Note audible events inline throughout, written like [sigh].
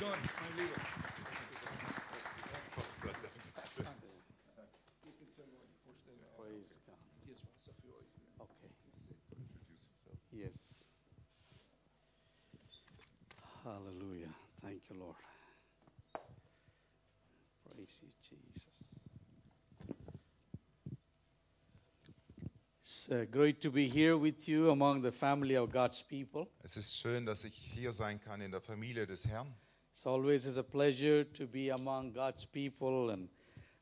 John, mein Lieber. Praise God. Hier ist Wasser für euch. Okay. Yes. Hallelujah. Thank you, Lord. Praise you, Jesus. It's uh, great to be here with you among the family of God's people. Es ist schön, dass ich hier sein kann in der Familie des Herrn. It's always is a pleasure to be among God's people and,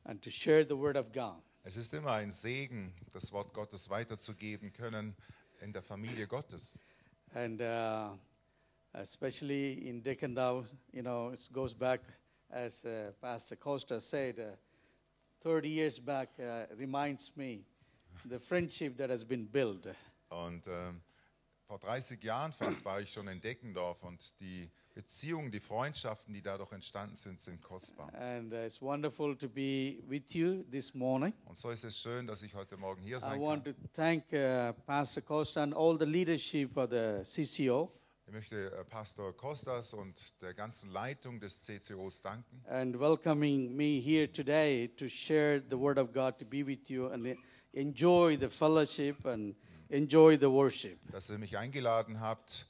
and to share the word of God. Es ist immer ein Segen, das Wort Gottes weiterzugeben können in der Familie Gottes. and uh, especially in Dickendau, you know, it goes back, as uh, Pastor Costa said, uh, 30 years back, uh, reminds me the friendship that has been built. Und ähm, vor 30 Jahren fast war ich schon in Deckendorf und die Beziehungen, die Freundschaften, die dadurch entstanden sind, sind kostbar. And uh, it's wonderful to be with you this morning. Und so ist es schön, dass ich heute Morgen hier I sein want kann. to thank uh, Pastor Costa and all the leadership of the CCO Ich möchte äh, Pastor Kostas und der ganzen Leitung des CCOs danken and welcoming me here today to share the Word of God, to be with you and enjoy the fellowship and enjoy the worship. dass ihr mich eingeladen habt,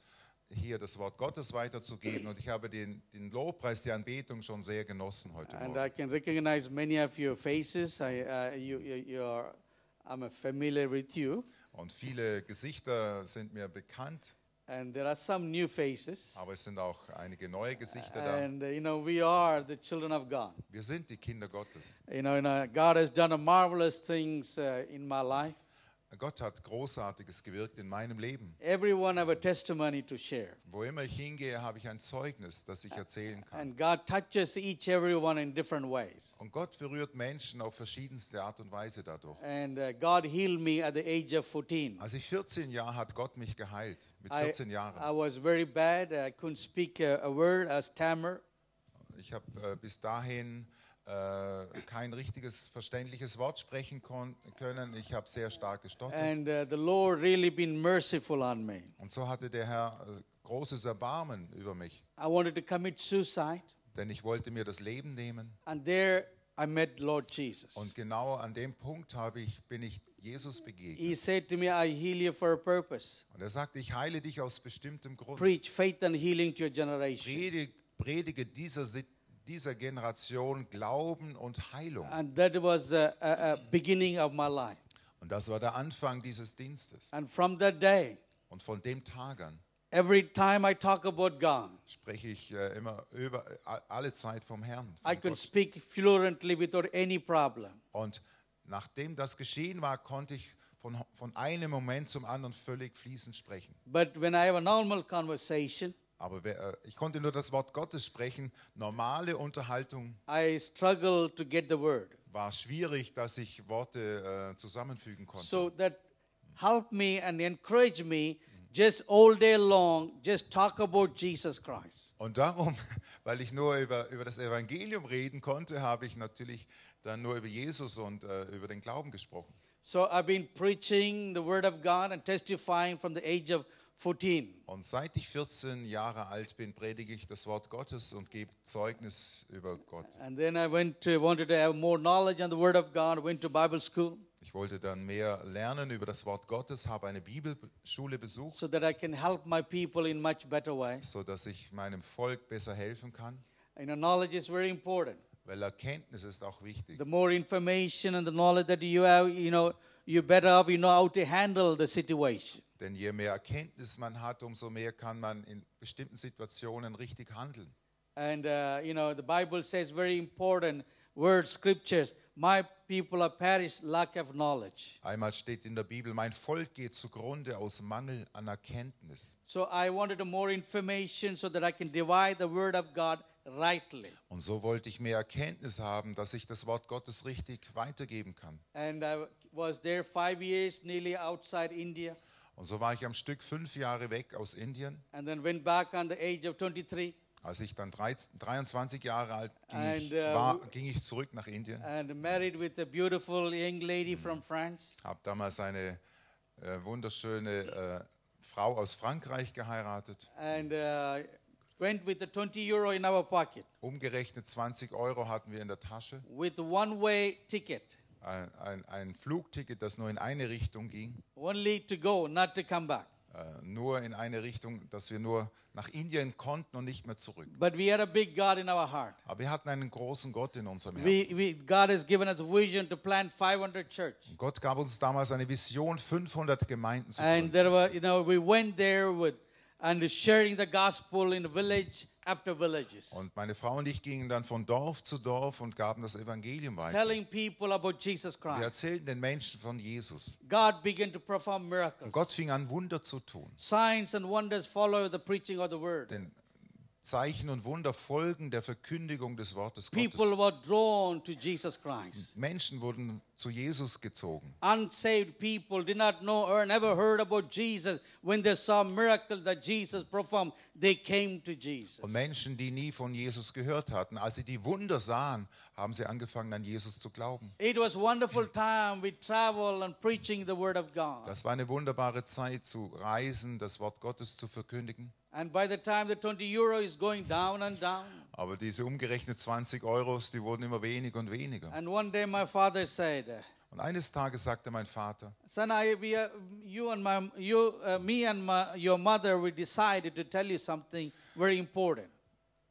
hier das Wort Gottes weiterzugeben. Und ich habe den, den Lobpreis, die Anbetung schon sehr genossen heute And Morgen. I can recognize many of your faces. I, uh, you, you, you are, I'm familiar with you. Und viele Gesichter sind mir bekannt, And there are some new faces. aber es sind auch einige neue Gesichter da. And, uh, you know, we are the children of God. Wir sind die Kinder Gottes. You know, and, uh, God has done a marvelous things uh, in my life. Gott hat Großartiges gewirkt in meinem Leben. Everyone have a testimony to share. Wo immer ich hingehe, habe ich ein Zeugnis, das ich erzählen kann. And God touches each everyone in different ways. Und Gott berührt Menschen auf verschiedenste Art und Weise dadurch. And uh, God healed me at the age of 14. Als ich 14 Jahre hat Gott mich geheilt. Mit I, 14 I Jahren. was very bad. I couldn't speak a, a word, a stammer. Ich habe äh, bis dahin kein richtiges, verständliches Wort sprechen können. Ich habe sehr stark gestottert. And uh, the Lord really been merciful on me. Und so hatte der Herr äh, großes Erbarmen über mich. I wanted to commit suicide. Denn ich wollte mir das Leben nehmen. And there I met Lord Jesus. Und genau an dem Punkt habe ich, bin ich Jesus begegnet. He said to me, I heal you for a purpose. Und er sagte, ich heile dich aus bestimmtem Grund. Preach faith and healing to your generation. Predige, predige dieser, Sit- dieser Generation Glauben und Heilung. And that was a, a, a beginning of my life. Und das war der Anfang dieses Dienstes. And from that day, Und von dem Tag an every time I talk about God, spreche ich äh, immer über äh, alle Zeit vom Herrn. I could Gott. speak fluently without any problem. Und nachdem das geschehen war, konnte ich von, von einem Moment zum anderen völlig fließend sprechen. But when I have a normal conversation, Aber wer, äh, ich konnte nur das Wort Gottes sprechen. Normale Unterhaltung I struggle to get the word. war schwierig, dass ich Worte äh, zusammenfügen konnte. So that helped me and encouraged me just all day long, just talk about Jesus Christ. Und darum, [laughs] weil ich nur über, über das Evangelium reden konnte, habe ich natürlich dann nur über Jesus und äh, über den Glauben gesprochen. So I've been preaching the word of God and testifying from the age of 14. Und seit ich 14 Jahre alt bin, predige ich das Wort Gottes und gebe Zeugnis über Gott. And then I went to, wanted to have more knowledge on the word of God, went to Bible school Ich wollte dann mehr lernen über das Wort Gottes, habe eine Bibelschule besucht, so that I can help my people in much better way. so dass ich meinem Volk besser helfen kann, You know, knowledge is very important. weil Erkenntnis ist auch wichtig. The more information and the knowledge that you have, you know, you're better off, you know how to handle the situation. Denn je mehr Erkenntnis man hat, umso mehr kann man in bestimmten Situationen richtig handeln. And, uh, you know, the Bible says very important words, scriptures. My people are perished lack of knowledge. Einmal steht in der Bibel, mein Volk geht zugrunde aus Mangel an Erkenntnis. So I wanted more information so that I can divide the word of God rightly. Und so wollte ich mehr Erkenntnis haben, dass ich das Wort Gottes richtig weitergeben kann. And I was there five years, nearly outside India, Und so war ich am Stück fünf Jahre weg aus Indien. and then went back on the age of 23 Als ich dann 13, 23 Jahre alt ging, ich, And, uh, war, ging ich zurück nach Indien. and married with a beautiful young lady from France. Habe damals eine äh, wunderschöne äh, Frau aus Frankreich geheiratet. And uh, went with the 20 euro in our pocket Umgerechnet 20 Euro hatten wir in der Tasche. with one-way ticket, Ein, ein, ein Flugticket, das nur in eine Richtung ging. only to go, not to come back. Äh, nur in eine Richtung, dass wir nur nach Indien konnten und nicht mehr zurück. But we had a big God in our heart. Aber wir hatten einen großen Gott in unserem Herzen. we, God has given us a vision to plant 500 church. Und Gott gab uns damals eine Vision, 500 Gemeinden zu And gründen. there were, you know, we went there with and sharing the gospel in village after villages, Und meine Frau und ich gingen dann von Dorf zu Dorf und gaben das Evangelium weiter. telling people about Jesus Wir Christ. erzählten den Menschen von Jesus. God began to perform Und miracles. Gott fing an, Wunder zu tun. Signs and wonders follow the preaching of the word. Denn Zeichen und Wunder folgen der Verkündigung des Wortes People Gottes. were drawn to Jesus Christ. Menschen wurden zu Jesus gezogen. Unsaved people did not know or never heard about Jesus. When they saw miracles that Jesus performed, they came to Jesus. Und Menschen, die nie von Jesus gehört hatten, als sie die Wunder sahen, haben sie angefangen, an Jesus zu glauben. It was wonderful time. We travel and preaching the word of God. Das war eine wunderbare Zeit zu reisen, das Wort Gottes zu verkündigen. And by the time the 20 euro is going down and down, Aber diese umgerechnet 20 Euros, die wurden immer weniger und weniger. and one day my father said, Und eines Tages sagte mein Vater, "Son, I, we, are, you and my, you, uh, me and my, your mother, we decided to tell you something very important."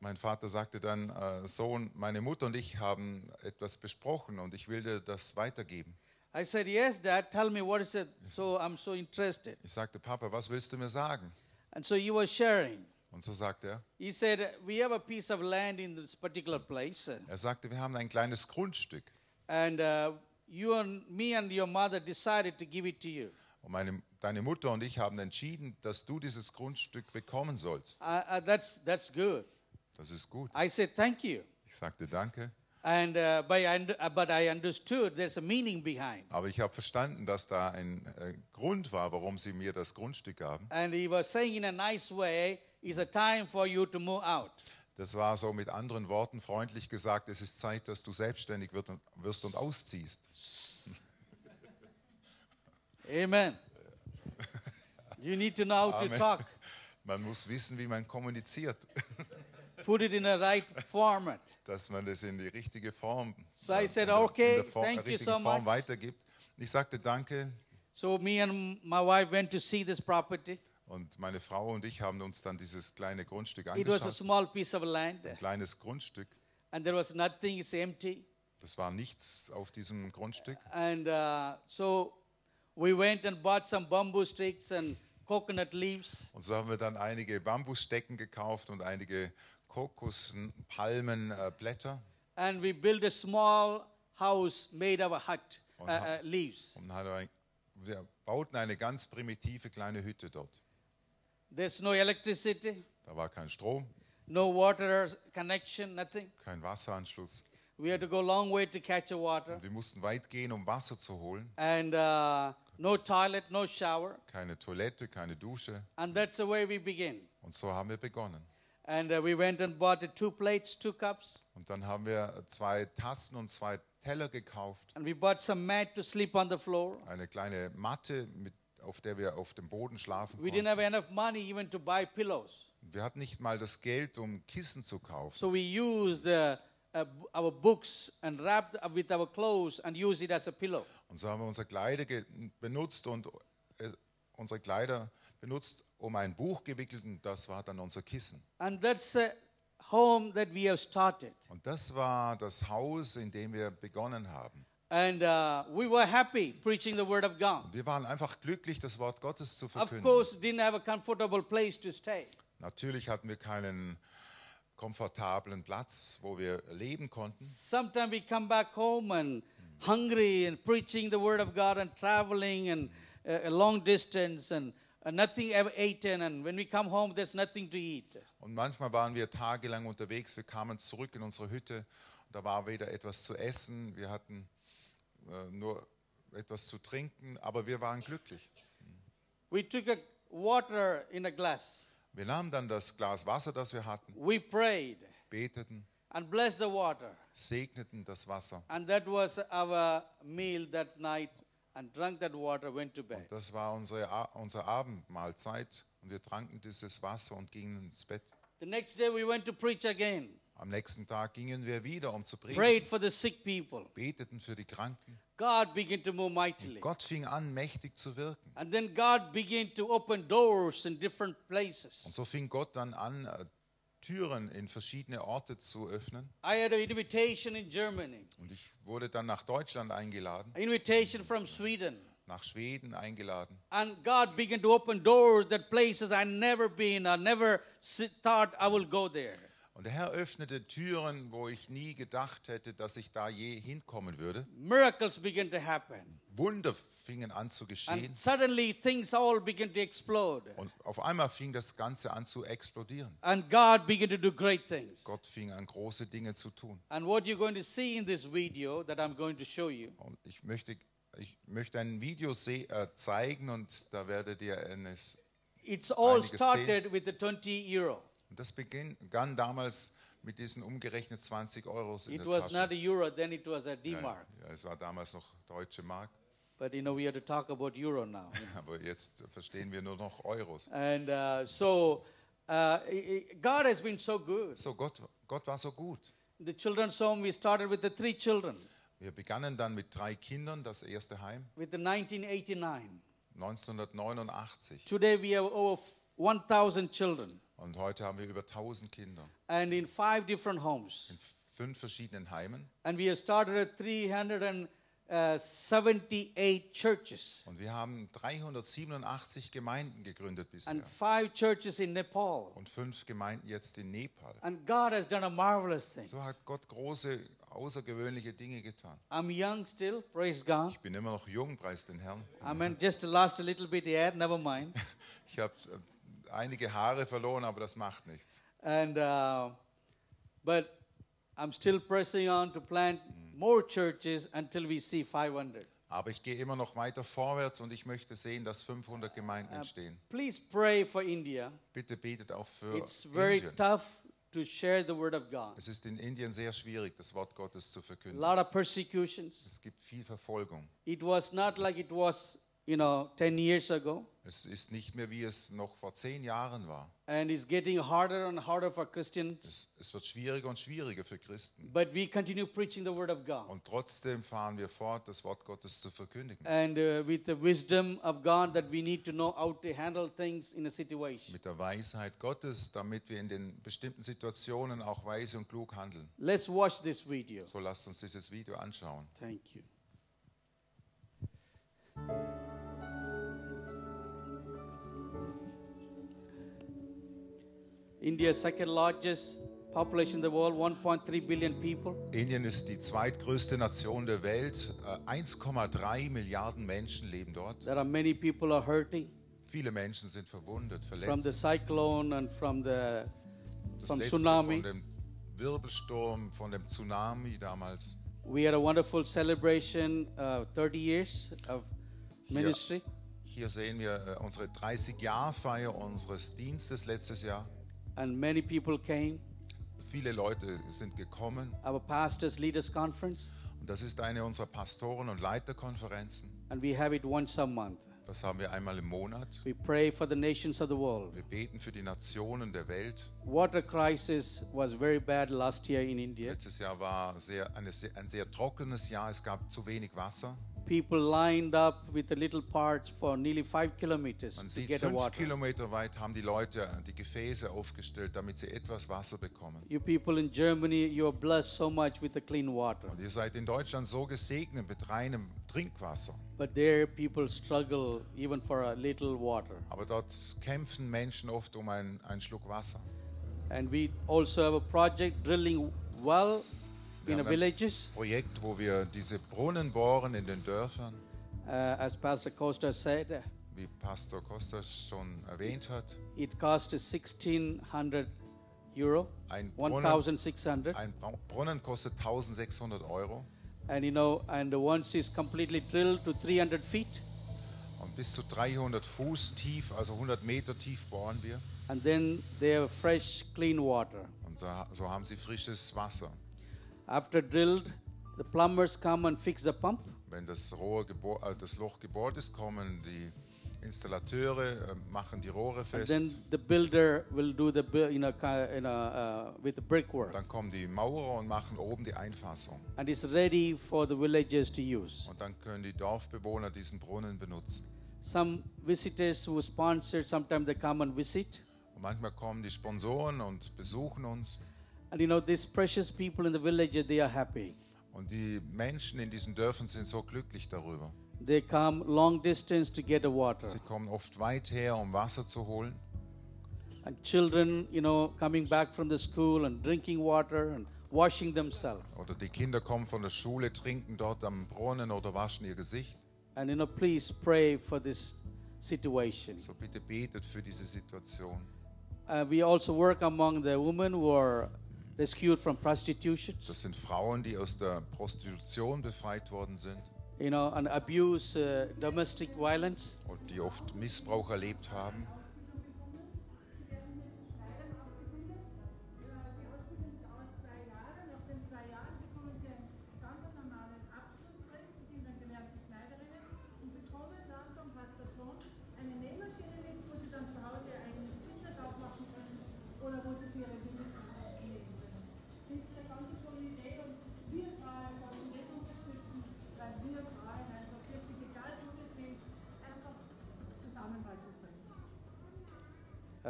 mein Vater sagte dann, äh, Sohn, meine Mutter und ich haben etwas besprochen und ich will dir das weitergeben. I said, "Yes, Dad. Tell me what is it." So I'm so interested. Ich sagte, Papa, was willst du mir sagen? And so he was sharing. Und so sagte er, He said, "We have a piece of land in this particular place, uh, er sagte, wir haben ein kleines Grundstück. and uh, you and me and your mother decided to give it to you." Und meine, deine Mutter und ich haben entschieden, dass du dieses Grundstück bekommen sollst. Uh, uh, that's that's good. Das ist gut. I said, "Thank you." Ich sagte Danke. And uh, but, I, und- uh, but I understood there's a meaning behind. Aber ich habe verstanden, dass da ein äh, Grund war, warum sie mir das Grundstück gaben. And he was saying in a nice way, it's a time for you to move out. Das war so mit anderen Worten freundlich gesagt, es ist Zeit, dass du selbstständig wird und, wirst und ausziehst. [laughs] Amen. You need to know how to talk. Man muss wissen, wie man kommuniziert, [laughs] Put it in a right format. [laughs] dass man das in die richtige Form, So I äh, said, okay, in der Form, thank you so Form much. weitergibt. Ich sagte Danke So me and my wife went to see this property. und meine Frau und ich haben uns dann dieses kleine Grundstück It was a angeschaut. small piece of land, Ein kleines Grundstück. and there was nothing. It's empty. Das war nichts auf diesem Grundstück. And uh, so we went and bought some bamboo sticks and coconut leaves. Und so haben wir dann einige Bambusstecken gekauft und einige Kokos, Palmen, äh, and we built a small house made of a hut, uh, Und ha- uh, leaves. und ein- wir bauten eine ganz primitive kleine Hütte dort. There's no electricity, Da war kein Strom, no water connection, nothing. kein Wasseranschluss. We had to go a long way to catch the water, Und wir mussten weit gehen, um Wasser zu holen. and uh, no toilet, no shower. Keine Toilette, keine Dusche. And that's the way we began. Und so haben wir begonnen. And uh, we went and bought two plates, two cups, Und dann haben wir zwei Tassen und zwei Teller gekauft. and we bought some mat to sleep on the floor. Eine kleine Matte, mit, auf der wir auf dem Boden schlafen We didn't konnten. have enough money even to buy pillows. Wir hatten nicht mal das Geld, um Kissen zu kaufen. So we used uh, uh, our books and wrapped up with our clothes and used it as a pillow. Und so haben wir unsere Kleider benutzt und äh, unsere Kleider benutzt, um ein Buch gewickelt und das war dann unser Kissen. And that's the home that we have started. Und das war das Haus, in dem wir begonnen haben. And uh, we were happy preaching the word of God. Wir waren einfach glücklich, das Wort Gottes zu Of verkünden. course, didn't have a comfortable place to stay. Natürlich hatten wir keinen komfortablen Platz, wo wir leben konnten. Sometimes we come back home and hungry and preaching the word of God and traveling and uh, a long distance and nothing ever eaten. And when we come home, there's nothing to eat. Und manchmal waren wir tagelang unterwegs. Wir kamen zurück in unsere Hütte da war weder etwas zu essen, wir hatten äh, nur etwas zu trinken, aber wir waren glücklich. We took a water in a glass. Wir nahmen dann das Glas Wasser, das wir hatten, We prayed beteten, and blessed the water. segneten das Wasser. And that was our meal that night and drank that water, went to bed. Das war unsere, unsere Abendmahlzeit und wir tranken dieses Wasser und gingen ins Bett. The next day we went to preach again. Am nächsten Tag gingen wir wieder, um zu predigen, Prayed for the sick people. beteten für die Kranken. God began to move mightily. Gott fing an, mächtig zu wirken. And then God began to open doors in different places. Und so fing Gott dann an, äh, Türen in verschiedene Orte zu öffnen. I had an invitation in Germany, Und ich wurde dann nach Deutschland eingeladen, invitation from Sweden. nach Schweden eingeladen. And God began to open doors that places I never been, I never thought I will go there. Und der Herr öffnete Türen, wo ich nie gedacht hätte, dass ich da je hinkommen würde. Miracles began to happen. Wunder fingen an zu geschehen. And suddenly things all began to explode. Und auf einmal fing das Ganze an zu explodieren. And God began to do great things. Gott fing an, große Dinge zu tun. And what you're going to see in this video that I'm going to show you Und ich möchte, ich möchte ein Video äh, zeigen und da werdet ihr eines. It's all started with the 20 euro. Und das begann damals mit diesen umgerechnet 20 Euro in It der was Tasche. not a euro, then it was a D-mark. ja, es war damals noch deutsche Mark, But you know, we have to talk about euro now. [laughs] aber jetzt verstehen wir nur noch Euros. and uh, so uh, God has been so good. So, Gott, Gott war so gut. The children's home, we started with the three children Wir begannen dann mit drei Kindern, das erste Heim, with the 1989. 1989. Today we have over 1,000 children Und heute haben wir über 1000 Kinder and in five different homes. in fünf verschiedenen Heimen. And we have started at 378 churches Und wir haben 387 Gemeinden gegründet bisher. and five churches in Nepal. Und fünf Gemeinden jetzt in Nepal. And God has done a marvelous thing. So hat Gott große, außergewöhnliche Dinge getan. I'm young still, praise God. Ich bin immer noch jung, preis den Herrn. I mean, just lost a little bit hair, never mind. [laughs] Ich habe äh, einige Haare verloren, aber das macht nichts. And uh, but I'm still pressing on to plant more churches until we see 500. Aber ich gehe immer noch weiter vorwärts und ich möchte sehen, dass 500 Gemeinden entstehen. Please pray for India. Bitte betet auch für It's very Indien. tough to share the word of God. Es ist in Indien sehr schwierig, das Wort Gottes zu A verkünden. lot of persecutions. Es gibt viel Verfolgung. It was not like it was, you know, 10 years ago. Es ist nicht mehr, wie es noch vor zehn Jahren war. And it's getting harder and harder for Christians. Es, es wird schwieriger und schwieriger für Christen. But we continue preaching the word of God. Und trotzdem fahren wir fort, das Wort Gottes zu verkündigen. And uh, with the wisdom of God that we need to know how to handle things in a situation. Mit der Weisheit Gottes, damit wir in den bestimmten Situationen auch weise und klug handeln. Let's watch this video. So lasst uns dieses Video anschauen. Thank you. India's second largest population in the world, 1.3 billion people. Indien ist die zweitgrößte Nation der Welt. Äh, 1,3 Milliarden Menschen leben dort. There are many people are hurting Viele Menschen sind verwundet, from the verletzt. cyclone and from the Das from letzte tsunami. von dem Wirbelsturm, von dem Tsunami damals. We had a wonderful celebration, uh, 30 years of ministry. Hier sehen wir äh, unsere 30-Jahr-Feier unseres Dienstes letztes Jahr. And many people came. Viele Leute sind gekommen. Our pastors leaders conference, Und das ist eine unserer Pastoren- und Leiterkonferenzen. and we have it once a month. Das haben wir einmal im Monat. We pray for the nations of the world. Wir beten für die Nationen der Welt. Water crisis was very bad last year in India. Letztes Jahr war sehr, eine, ein sehr trockenes Jahr. Es gab zu wenig Wasser. People lined up with the little parts for nearly five kilometers Man to sieht, get a fünf water. Kilometer weit haben die Leute die Gefäße aufgestellt, damit sie etwas Wasser bekommen. You people in Germany, you are blessed so much with the clean water. Und ihr seid in Deutschland so gesegnet mit reinem Trinkwasser. But there, people struggle even for a little water. Aber dort kämpfen Menschen oft um einen, einen Schluck Wasser. And we also have a project drilling well in villages. Projekt, wo wir diese Brunnen bohren in den Dörfern, Uh, as Pastor Costa said, uh, wie Pastor Kostas schon erwähnt hat. it cost us 1600 euro, Ein Brunnen, 1600. ein Brunnen kostet 1600 Euro And you know, and once it's completely drilled to 300 feet, und bis zu 300 Fuß tief, also 100 Meter tief bohren wir. and then they have fresh, clean water. Und so, so haben sie frisches Wasser. After drilled, the plumbers come and fix the pump, Wenn das, Rohr gebo- äh, das Loch gebohrt ist, kommen die Installateure äh, machen die Rohre And fest. then the builder will do the uh, with the brickwork, Dann kommen die Maurer und machen oben die Einfassung. and it's ready for the villagers to use. Und dann können die Dorfbewohner diesen Brunnen benutzen. Some visitors who sponsored, sometimes they come and visit. Und manchmal kommen die Sponsoren und besuchen uns. And you know, these precious people in the village, they are happy. Und die Menschen in diesen Dörfern sind so glücklich darüber. They come long distance to get the water. Sie kommen oft weit her, um Wasser zu holen. And children, you know, coming back from the school and drinking water and washing themselves. Oder die Kinder kommen von der Schule, trinken dort am Brunnen oder waschen ihr Gesicht. And you know, please pray for this situation. So bitte betet für diese Situation. Uh, we also work among the women who are rescued from prostitution, Das sind Frauen, die aus der Prostitution befreit worden sind you know, and abuse, uh, domestic violence. und die oft Missbrauch erlebt haben.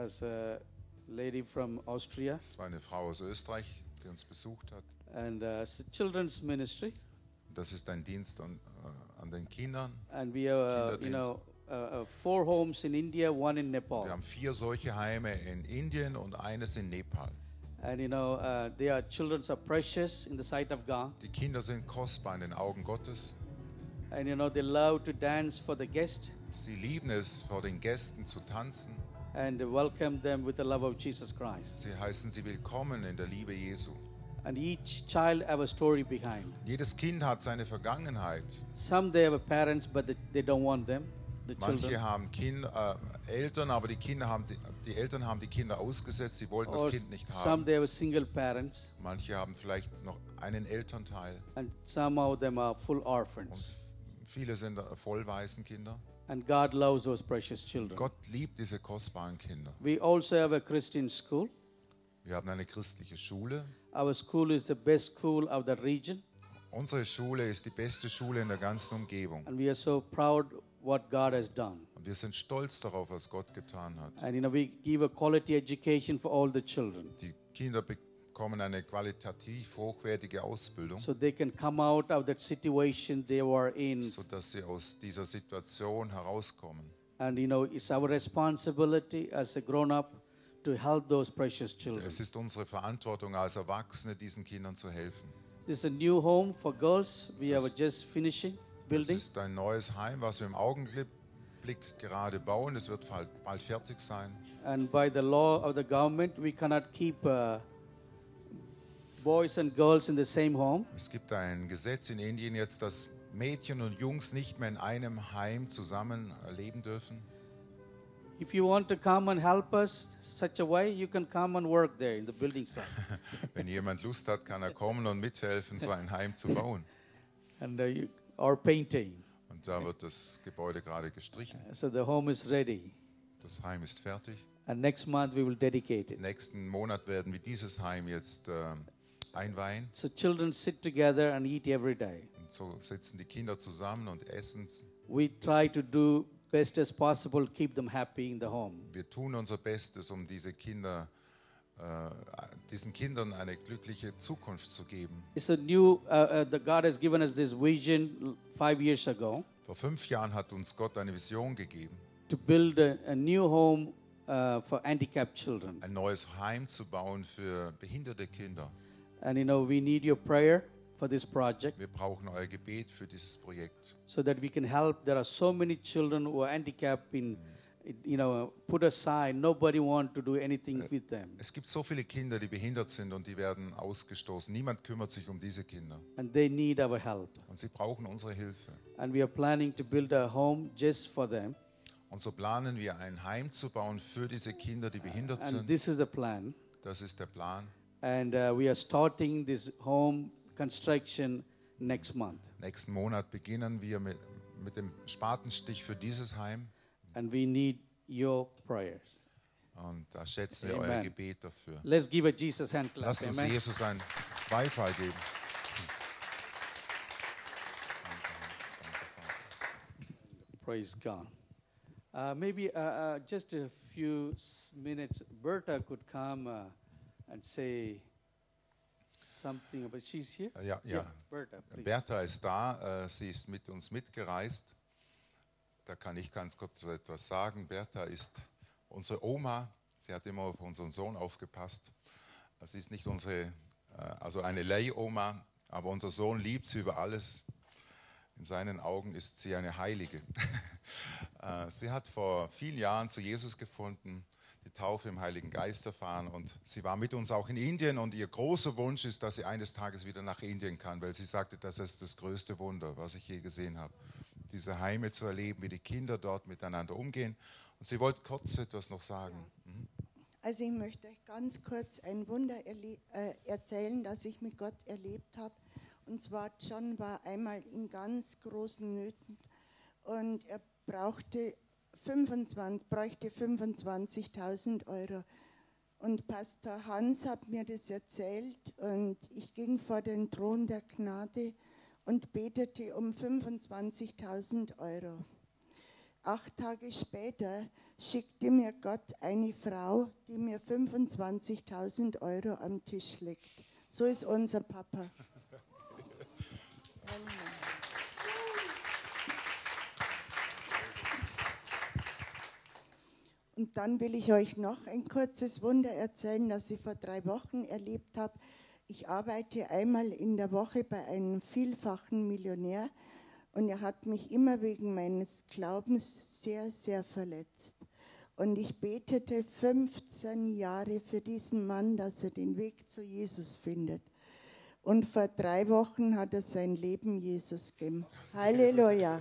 As a lady from Austria, Es war eine Frau aus Österreich, die uns besucht hat. and uh, children's ministry, Das ist ein Dienst an, äh, an den Kindern. and we have, uh, you know, uh, uh, four homes in India, one in Nepal. Wir haben vier solche Heime in Indien und eines in Nepal. And you know, uh, they are children are precious in the sight of God, Die Kinder sind kostbar in den Augen Gottes. and you know they love to dance for the guest Sie lieben es, vor den Gästen zu tanzen. And welcome them with the love of Jesus Christ. Sie heißen sie willkommen in der Liebe Jesu. And each child have a story behind. Jedes Kind hat seine Vergangenheit. Some they have parents, but they, don't want them, the Manche children. haben kind, äh, Eltern, aber die Kinder haben die, die Eltern haben die Kinder ausgesetzt. Sie wollten das Or Kind nicht some haben. they have single parents, Manche haben vielleicht noch einen Elternteil and some of them are full und orphans. viele sind äh, Vollwaisenkinder. And God loves those precious children. Gott liebt diese kostbaren Kinder. We also have a Christian school. Wir haben eine christliche Schule. Our school is the best school of the region, Unsere Schule ist die beste Schule in der ganzen Umgebung. and we are so proud what God has done. Und wir sind stolz darauf, was Gott getan hat. And you know, we give a quality education for all the children. Die Kinder bekommen eine qualitativ hochwertige Ausbildung, So they can come out of that situation they were in. sodass sie aus dieser Situation herauskommen. And you know, it's our responsibility as a grown up to help those precious children. Es ist unsere Verantwortung als Erwachsene, diesen Kindern zu helfen. This is a new home for girls. We Das- are just finishing Das building. ist ein neues Heim, was wir im Augenblick gerade bauen. Es wird bald, bald fertig sein. And by the law of the government, we cannot keep uh, boys and girls in the same home. Es gibt ein Gesetz in Indien jetzt, dass Mädchen und Jungs nicht mehr in einem Heim zusammen leben dürfen. If you want to come and help us such a way, you can come and work there in the building site. [laughs] Wenn jemand Lust hat, kann er kommen und mithelfen, so ein Heim zu bauen. [laughs] and uh, you, or painting. Und da wird das Gebäude gerade gestrichen. So the home is ready. Das Heim ist fertig. And next month we will dedicate it. Nächsten Monat werden wir dieses Heim jetzt ähm, einweihen. So children sit together and eat every day. Und so sitzen die Kinder zusammen und essen. We try to do best as possible, keep them happy in the home. Wir tun unser Bestes, um diese Kinder, äh, diesen Kindern eine glückliche Zukunft zu geben. It's a new. Uh, uh, the God has given us this vision l- five years ago Vor fünf Jahren hat uns Gott eine Vision gegeben, to build a, a new home uh, for handicapped children. ein neues Heim zu bauen für behinderte Kinder. And you know we need your prayer for this project Wir brauchen euer Gebet für dieses Projekt, so that we can help. There are so many children who are handicapped in, you know, put aside. Nobody want to do anything with them, Es gibt so viele Kinder, die behindert sind und die werden ausgestoßen. Niemand kümmert sich um diese Kinder. and they need our help. Und sie brauchen unsere Hilfe. And we are planning to build a home just for them. Und so planen wir ein Heim zu bauen für diese Kinder, die behindert And sind. this is the plan. Das ist der Plan. And uh, we are starting this home construction next month. Nächsten Monat beginnen wir mit, mit dem Spatenstich für dieses Heim. and we need your prayers. Und da schätzen wir euer Gebet dafür. Let's give a Jesus hand clap. Lasst uns Amen. Jesus einen Beifall geben. Praise God. Uh, maybe uh, uh, just a few minutes, Berta could come uh, and say something about. She's here. Ja, ja. Berta, please. Bertha ist da, äh, sie ist mit uns mitgereist. Da kann ich ganz kurz so etwas sagen. Bertha ist unsere Oma. Sie hat immer auf unseren Sohn aufgepasst. Sie ist nicht unsere, äh, also eine Leihoma, aber unser Sohn liebt sie über alles. In seinen Augen ist sie eine Heilige. [laughs] Äh, sie hat vor vielen Jahren zu Jesus gefunden, die Taufe im Heiligen Geist erfahren und sie war mit uns auch in Indien und ihr großer Wunsch ist, dass sie eines Tages wieder nach Indien kann, weil sie sagte, das ist das größte Wunder, was ich je gesehen habe. Diese Heime zu erleben, wie die Kinder dort miteinander umgehen. Und sie wollte kurz etwas noch sagen. Also ich möchte euch ganz kurz ein Wunder äh, erzählen, das ich mit Gott erlebt habe. Und zwar John war einmal in ganz großen Nöten und er brauchte 25, bräuchte 25.000 Euro. Und Pastor Hans hat mir das erzählt und ich ging vor den Thron der Gnade und betete um 25.000 Euro. Acht Tage später schickte mir Gott eine Frau, die mir 25.000 Euro am Tisch legt. So ist unser Papa. [laughs] Und dann will ich euch noch ein kurzes Wunder erzählen, das ich vor drei Wochen erlebt habe. Ich arbeite einmal in der Woche bei einem vielfachen Millionär und er hat mich immer wegen meines Glaubens sehr, sehr verletzt. Und ich betete 15 Jahre für diesen Mann, dass er den Weg zu Jesus findet. Und vor drei Wochen hat er sein Leben Jesus gegeben. Halleluja.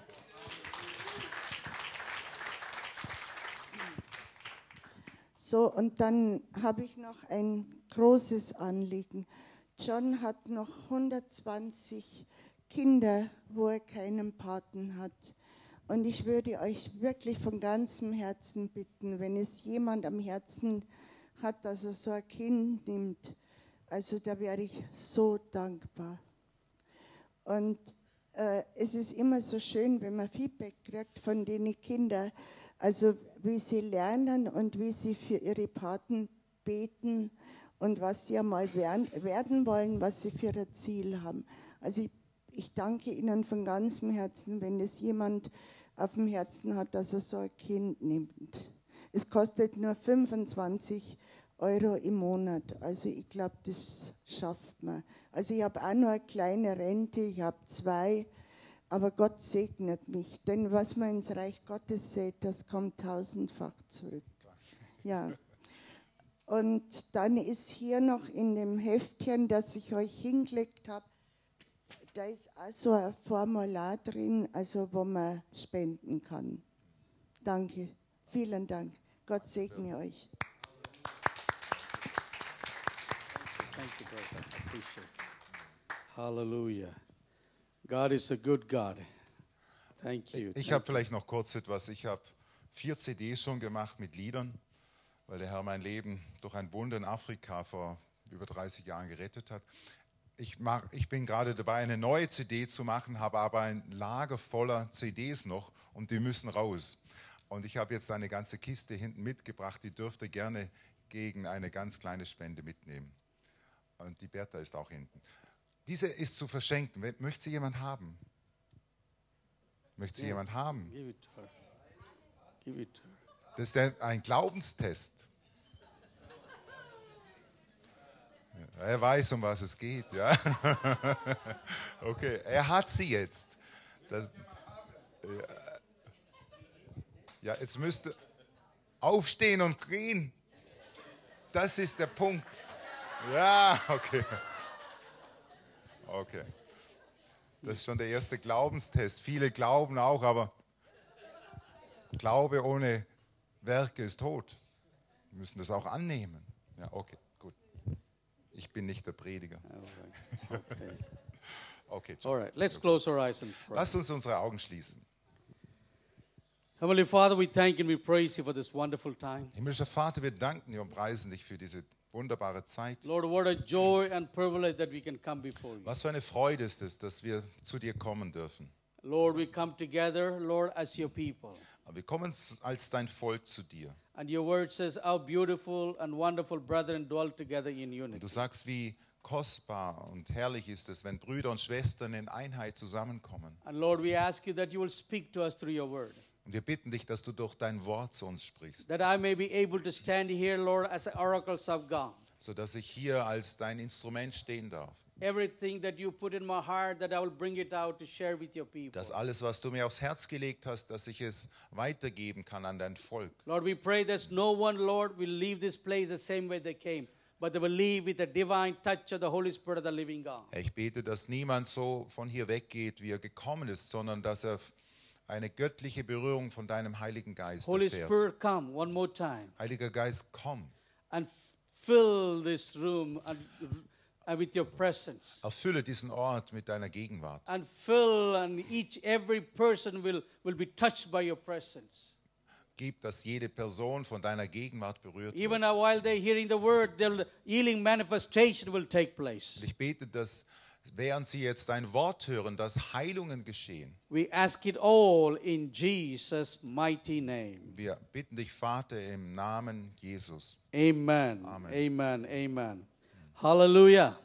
So, und dann habe ich noch ein großes Anliegen. John hat noch 120 Kinder, wo er keinen Paten hat. Und ich würde euch wirklich von ganzem Herzen bitten, wenn es jemand am Herzen hat, dass er so ein Kind nimmt, also da wäre ich so dankbar. Und äh, es ist immer so schön, wenn man Feedback kriegt von den Kindern, also wie sie lernen und wie sie für ihre Paten beten und was sie einmal werden, werden wollen, was sie für ein Ziel haben. Also ich, ich danke Ihnen von ganzem Herzen, wenn es jemand auf dem Herzen hat, dass er so ein Kind nimmt. Es kostet nur 25 Euro im Monat. Also ich glaube, das schafft man. Also ich habe auch nur eine kleine Rente, ich habe zwei, aber Gott segnet mich. Denn was man ins Reich Gottes sät, das kommt tausendfach zurück. Ja. Und dann ist hier noch in dem Heftchen, das ich euch hingelegt habe, da ist also ein Formular drin, also wo man spenden kann. Danke, vielen Dank. Gott segne euch. Thank you, brother. I appreciate it. Hallelujah. God is a good God. Thank you. Ich habe vielleicht noch kurz etwas. Ich habe vier CDs schon gemacht mit Liedern, weil der Herr mein Leben durch ein Wunder in Afrika vor über 30 Jahren gerettet hat. Ich, mach, ich bin gerade dabei, eine neue CD zu machen, habe aber ein Lager voller CDs noch und die müssen raus. Und ich habe jetzt eine ganze Kiste hinten mitgebracht, die dürft ihr gerne gegen eine ganz kleine Spende mitnehmen. Und die Bertha ist auch hinten. Diese ist zu verschenken. Möchte sie jemand haben? Möchte sie Yes. jemand haben? Give it her. Give it her. Das ist ein Glaubenstest. Er weiß, um was es geht, ja. [laughs] Okay, er hat sie jetzt. Das, ja. ja, jetzt müsste aufstehen und gehen. Das ist der Punkt. Ja, okay. Okay. Das ist schon der erste Glaubenstest. Viele glauben auch, aber Glaube ohne Werke ist tot. Wir müssen das auch annehmen. Ja, okay, gut. Ich bin nicht der Prediger. Okay. [laughs] Okay, All right. Let's close our eyes and pray. lasst uns unsere Augen schließen. Heavenly Father, we thank and we praise you for this wonderful time. Himmlischer Vater, wir danken dir und preisen dich für diese wunderbare Zeit. Lord, what a joy and privilege that we can come before you. Was für eine Freude ist es, dass wir zu dir kommen dürfen. Lord, we come together, Lord, as your people. Wir kommen als dein Volk zu dir. And your word says, How beautiful and wonderful brethren dwell together in Und unity. du sagst, wie kostbar und herrlich ist es, wenn Brüder und Schwestern in Einheit zusammenkommen. And Lord, we ask you that you will speak to us through your word. Und wir bitten dich, dass du durch dein Wort zu uns sprichst, That I may be able to stand here, Lord, as oracles of God. sodass ich hier als dein Instrument stehen darf. Everything that you put in my heart, that I will bring it out to share with your people. Dass alles, was du mir aufs Herz gelegt hast, dass ich es weitergeben kann an dein Volk. Lord, we pray that no one, Lord, will leave this place the same way they came, but they will leave with the divine touch of the Holy Spirit of the living God. Herr, Ich bete, dass niemand so von hier weggeht, wie er gekommen ist, sondern dass er eine göttliche Berührung von deinem Heiligen Geist Holy erfährt. Spirit, come one more time Heiliger Geist, komm, and fill this room and, and with your presence. erfülle diesen Ort mit deiner Gegenwart. And fill, and each, every person will, will be touched by your presence. Gib, dass jede Person von deiner Gegenwart berührt Even wird. while they're hearing the word, the healing manifestation will take place. Und ich bete, dass während sie jetzt dein Wort hören, dass Heilungen geschehen. We ask it all in Jesus' mighty name. Wir bitten dich, Vater, im Namen Jesus. Amen. Amen. Amen. Amen. Hallelujah.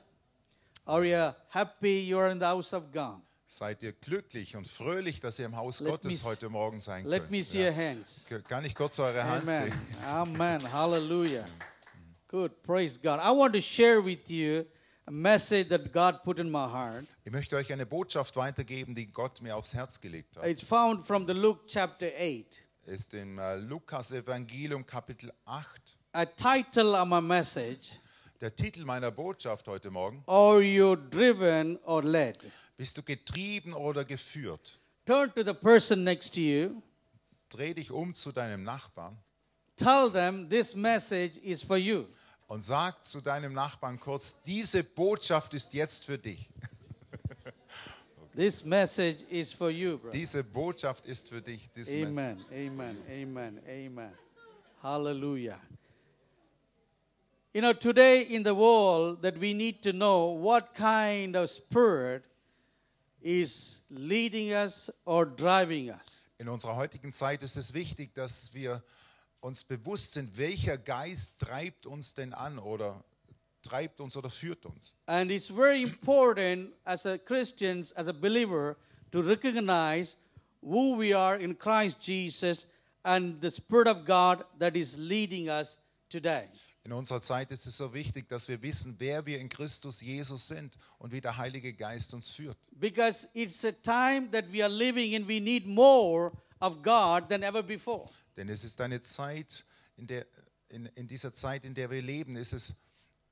Are you happy you are in the house of God? Seid ihr glücklich und fröhlich, dass ihr im Haus Let Gottes me heute Morgen sein Let könnt. me see Ja. your hands. Kann ich kurz eure Hand Amen. sehen? Amen. Hallelujah. [laughs] Good. Praise God. I want to share with you a message that God put in my heart. Ich möchte euch eine Botschaft weitergeben, die Gott mir aufs Herz gelegt hat. It's found from the Luke chapter 8. Ist im äh, Lukas Evangelium Kapitel 8. A title of my message, Der Titel meiner Botschaft heute Morgen, Are You Driven or Led? bist du getrieben oder geführt? Turn to the person next to you. Dreh dich um zu deinem Nachbarn Tell them this message is for you. Und sag zu deinem Nachbarn kurz, diese Botschaft ist jetzt für dich. [laughs] This message is for you, brother. Diese Botschaft ist für dich. Message. Amen. Amen. Amen. Amen. Hallelujah. You know, today in the world that we need to know what kind of spirit is leading us or driving us. In unserer heutigen Zeit ist es wichtig, dass wir uns bewusst sind, welcher Geist treibt uns denn an oder treibt uns oder führt uns. And it's very important as a Christians, as a believer, to recognize who we are in Christ Jesus and the Spirit of God that is leading us today. In unserer Zeit ist es so wichtig, dass wir wissen, wer wir in Christus Jesus sind und wie der Heilige Geist uns führt. Because it's a time that we are living in, we need more of God than ever before. Denn es ist eine Zeit, in, der, in, in dieser Zeit, in der wir leben, ist es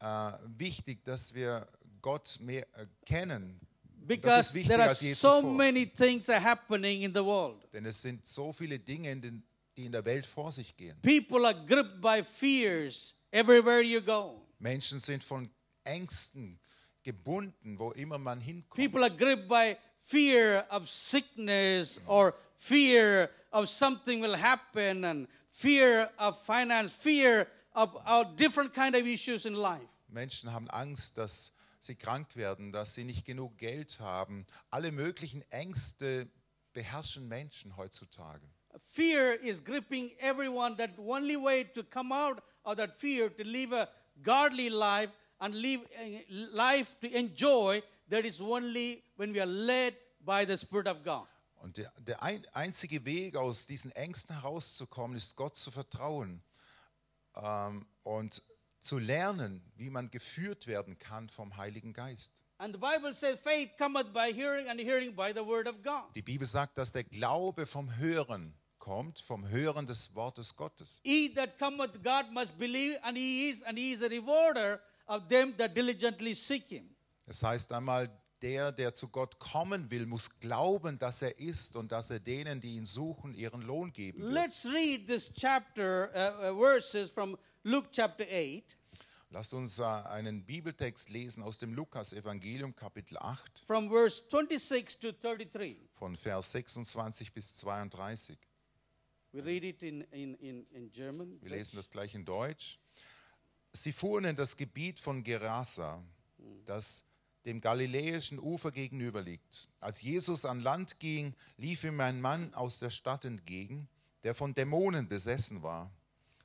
äh, wichtig, dass wir Gott mehr äh, kennen. Because there are so zuvor. many things are happening in the world. Denn es sind so viele Dinge, in den, die in der Welt vor sich gehen. People are gripped by fears everywhere you go. Menschen sind von Ängsten gebunden, wo immer man hinkommt. People are gripped by fear of sickness or fear of something will happen and fear of finance, fear of, of different kind of issues in life. Menschen haben Angst, dass sie krank werden, dass sie nicht genug Geld haben. Alle möglichen Ängste beherrschen Menschen heutzutage. Fear is gripping everyone. That only way to come out of that fear to live a godly life and live a life to enjoy. That is only when we are led by the Spirit of God. Und der, der ein, einzige Weg, aus diesen Ängsten herauszukommen, ist Gott zu vertrauen ähm, und zu lernen, wie man geführt werden kann vom Heiligen Geist. Die Bibel sagt, dass der Glaube vom Hören kommt, vom Hören des Wortes Gottes. He that cometh God must believe, and he is, and he is a rewarder of them that diligently seek him. Das heißt einmal, der, der zu Gott kommen will, muss glauben, dass er ist und dass er denen, die ihn suchen, ihren Lohn geben wird. Let's read this chapter, uh, uh, verses from Luke chapter 8, Lasst uns äh, einen Bibeltext lesen aus dem Lukas-Evangelium, Kapitel 8, from verse 26 to 33. von Vers 26 bis 32. We read it in, in, in, in German. Wir lesen das gleich in Deutsch. Sie fuhren in das Gebiet von Gerasa, das dem galiläischen Ufer gegenüber liegt. Als Jesus an Land ging, lief ihm ein Mann aus der Stadt entgegen, der von Dämonen besessen war.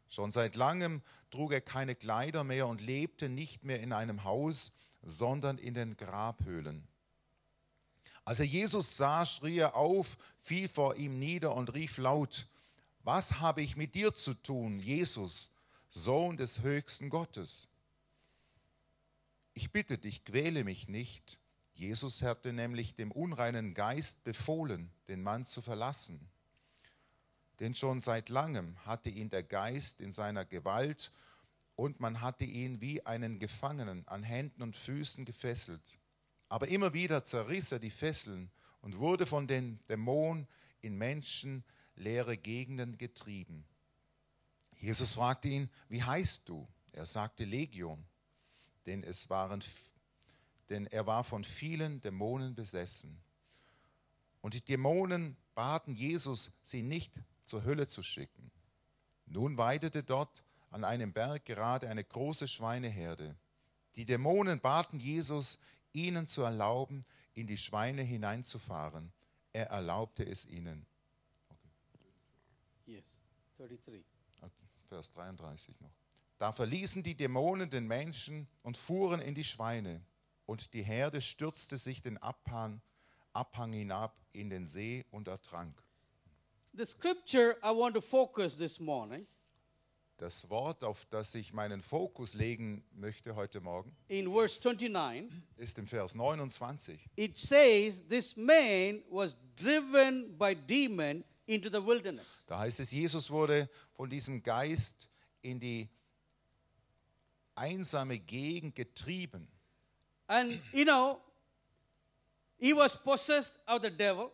Schon seit langem trug er keine Kleider mehr und lebte nicht mehr in einem Haus, sondern in den Grabhöhlen. Als er Jesus sah, schrie er auf, fiel vor ihm nieder und rief laut, was habe ich mit dir zu tun, Jesus, Sohn des höchsten Gottes? Ich bitte dich, quäle mich nicht. Jesus hatte nämlich dem unreinen Geist befohlen, den Mann zu verlassen. Denn schon seit langem hatte ihn der Geist in seiner Gewalt und man hatte ihn wie einen Gefangenen an Händen und Füßen gefesselt. Aber immer wieder zerriss er die Fesseln und wurde von den Dämonen in menschenleere Gegenden getrieben. Jesus fragte ihn, wie heißt du? Er sagte Legion, denn, es waren, denn er war von vielen Dämonen besessen. Und die Dämonen baten Jesus, sie nicht zur Hölle zu schicken. Nun weidete dort an einem Berg gerade eine große Schweineherde. Die Dämonen baten Jesus, ihnen zu erlauben, in die Schweine hineinzufahren. Er erlaubte es ihnen. Yes, 33. Vers 33 noch. Da verließen die Dämonen den Menschen und fuhren in die Schweine. Und die Herde stürzte sich den Abhang, Abhang hinab in den See und ertrank. The scripture I want to focus this morning Das Wort, auf das ich meinen Fokus legen möchte heute Morgen, in verse 29, ist im Vers 29. it says, This man was driven by demon into the wilderness. Da heißt es, Jesus wurde von diesem Geist in die einsame Gegend getrieben. And, you know, he was possessed of the devil.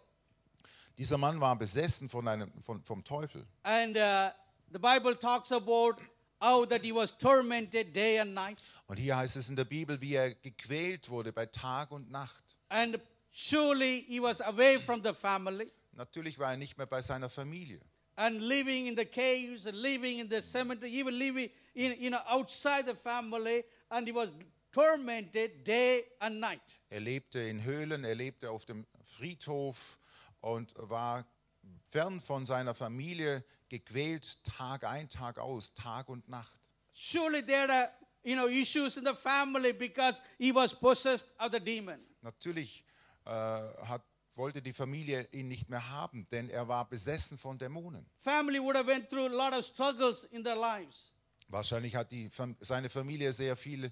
Dieser Mann war besessen von einem, von, vom Teufel. And uh, the Bible talks about how that he was tormented day and night. Und hier heißt es in der Bibel, wie er gequält wurde bei Tag und Nacht. And surely he was away from the family Natürlich war er nicht mehr bei seiner Familie. And living in the caves and living in the cemetery, even living in, you know, outside the family. And he was tormented day and night. Er lebte in Höhlen, er lebte auf dem Friedhof und war fern von seiner Familie, gequält Tag ein, Tag aus, Tag und Nacht. Surely there are, you know, issues in the family because he was possessed of the demon. Natürlich äh, hat, wollte die Familie ihn nicht mehr haben, denn er war besessen von Dämonen. Family would have went through a lot of struggles in their lives. Wahrscheinlich hat die, seine Familie sehr viel äh,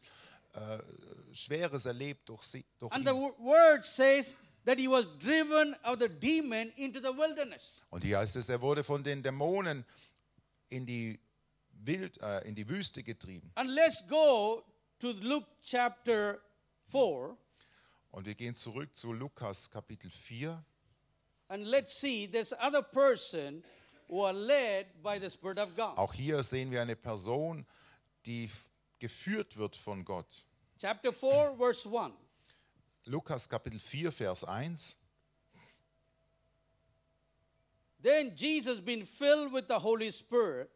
Schweres erlebt durch, sie, durch And the ihn. wo- word says that he was driven of the demon into the wilderness. Und hier heißt es, er wurde von den Dämonen in die, Wild, äh, in die Wüste getrieben. And let's go to Luke chapter 4 Und wir gehen zurück zu Lukas Kapitel 4. and let's see there's other person who are led by the Spirit of God. Auch hier sehen wir eine Person, die geführt wird von Gott. Chapter 4, verse 1. Lukas Kapitel 4, Vers 1. Then Jesus, being filled with the Holy Spirit,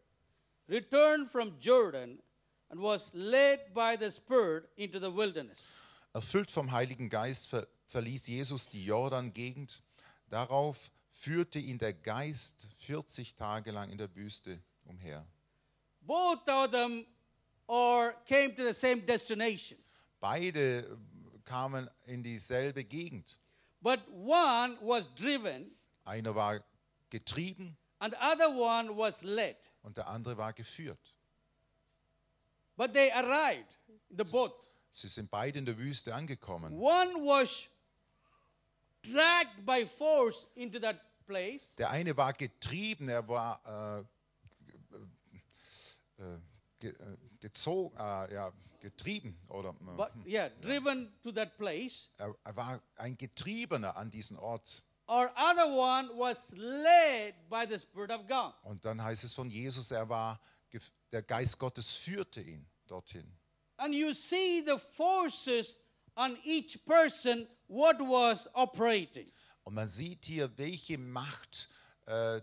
returned from Jordan and was led by the Spirit into the wilderness. Erfüllt vom Heiligen Geist ver verließ Jesus die Jordan-Gegend. Darauf führte ihn der Geist 40 Tage lang in der Wüste umher. Both of them or came to the same destination, Beide kamen in dieselbe Gegend. but one was driven Einer war getrieben and the other one was led. und der andere war geführt. But they arrived, the both. Sie sind beide in der Wüste angekommen. One was dragged by force into that place, Der eine war getrieben, er war äh, äh, ge, äh, gezogen, äh, ja, getrieben oder äh, but yeah, driven to that place. er, er war ein Getriebener an diesen Ort. Or other one was led by the Spirit of God. Und dann heißt es von Jesus, er war, der Geist Gottes führte ihn dorthin. And you see the forces on each person, what was operating. Und man sieht hier, welche Macht äh,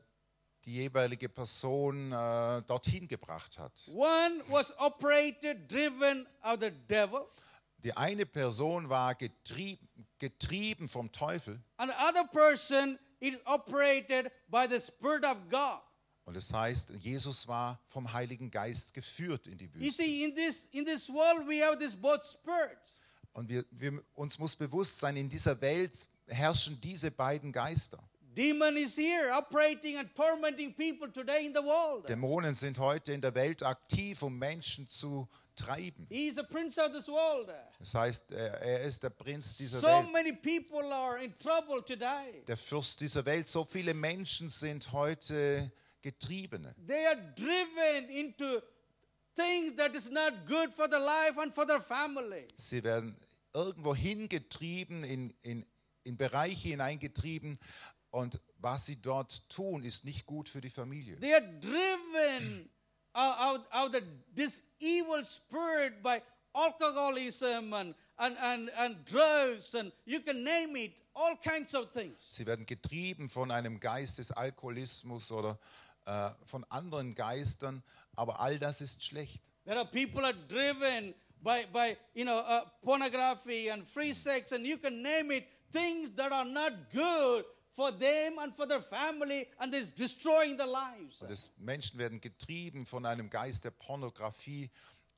die jeweilige Person äh, dorthin gebracht hat. One was operated, driven of the devil, Die eine Person war getrieben, getrieben vom Teufel and the other person is operated by the Spirit of God. Und es heißt, Jesus war vom Heiligen Geist geführt in die You Wüste. see, in this in this world we have this both spirits. Und wir, wir, uns muss bewusst sein, in dieser Welt herrschen diese beiden Geister. Demon is here operating and tormenting people today in the world. Dämonen sind heute in der Welt aktiv, um Menschen zu treiben. He is the prince of this world. Das heißt, er, ist der Prinz dieser So Welt, many people are in trouble today. der Fürst dieser Welt. So viele Menschen sind heute Getriebene. They are driven into things that is not good for their life and for their family. Sie werden irgendwo hingetrieben, in, in, in Bereiche hineingetrieben. Und was sie dort tun, ist nicht gut für die Familie. They are driven [clears throat] out, out, of this evil spirit by alcoholism and, and, and, and drugs and you can name it, all kinds of things. Sie werden getrieben von einem Geist des Alkoholismus oder äh, von anderen Geistern. Aber all das ist schlecht. There are people are driven by, by you know, uh, pornography and free sex and you can name it, things that are not good for them and for their family and is destroying their lives. Und es, Menschen werden getrieben von einem Geist der Pornografie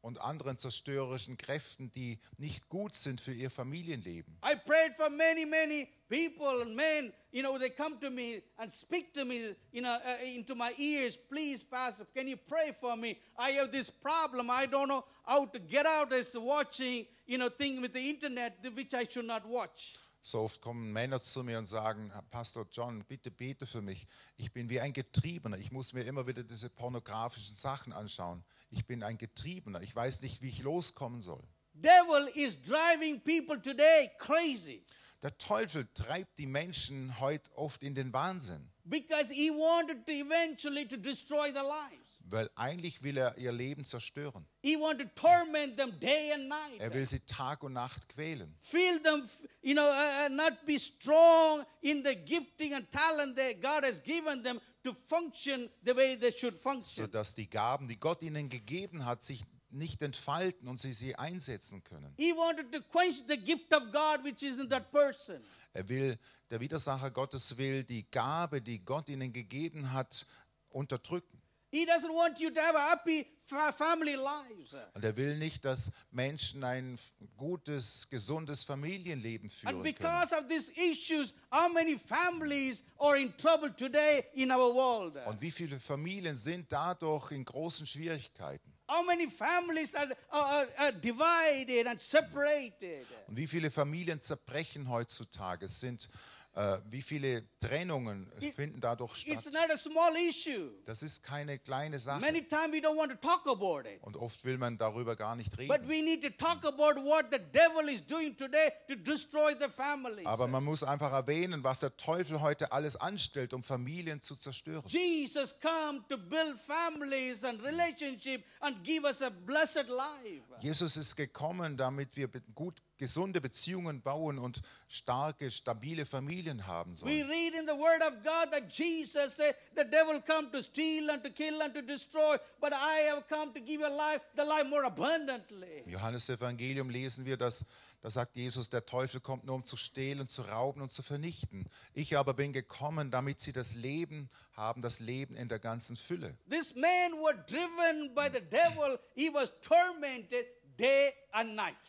und anderen zerstörerischen Kräften, die nicht gut sind für ihr Familienleben. I prayed for many, many people and men. You know, they come to me and speak to me, you know, uh, into my ears. Please, Pastor, can you pray for me? I have this problem. I don't know how to get out of watching, you know, thing with the internet which I should not watch. So oft kommen Männer zu mir und sagen, Pastor John, bitte bete für mich. Ich bin wie ein Getriebener. Ich muss mir immer wieder diese pornografischen Sachen anschauen. Ich bin ein Getriebener. Ich weiß nicht, wie ich loskommen soll. Devil is driving people today crazy Der Teufel treibt die Menschen heute oft in den Wahnsinn, because he wanted to eventually to destroy their lives. weil eigentlich will er ihr Leben zerstören. He wanted to torment them day and night. Er will sie Tag und Nacht quälen. feel them, you know, uh, uh, not be strong in the gifting and talent that God has given them to function the way they should function. sodass die Gaben, die Gott ihnen gegeben hat, sich nicht entfalten und sie sie einsetzen können. He wanted to quench the gift of God which is in that person. Er will, der Widersacher Gottes will die Gabe, die Gott ihnen gegeben hat, unterdrücken. He doesn't want you to have a happy fa- family lives. Und er will nicht, dass Menschen ein gutes, gesundes Familienleben And führen können. because of these issues, how many families are in trouble today in our world? Und wie viele Familien sind dadurch in großen Schwierigkeiten? How many families are, are, are divided and separated? Und wie viele Familien zerbrechen heutzutage? Sind, äh, wie viele Trennungen It- finden dadurch It's statt? not a small issue. Das ist keine kleine Sache. Many times we don't want to talk about it. Und oft will man darüber gar nicht But reden. we need to talk about what the devil is doing today to destroy the families. Aber man muss einfach erwähnen, was der Teufel heute alles anstellt, um Familien zu zerstören. Jesus come to build families and relationship and give us a blessed life. Jesus ist gekommen, damit wir gut gesunde Beziehungen bauen und starke, stabile Familien haben We sollen. read in the word of God that Jesus said, the devil come to steal and to kill and to destroy, but I have come to give you life, the life more abundantly. Im Johannesevangelium lesen wir, dass da sagt Jesus, der Teufel kommt nur, um zu stehlen, zu rauben und zu vernichten. Ich aber bin gekommen, damit sie das Leben haben, das Leben in der ganzen Fülle. This man was driven by the devil. He was tormented.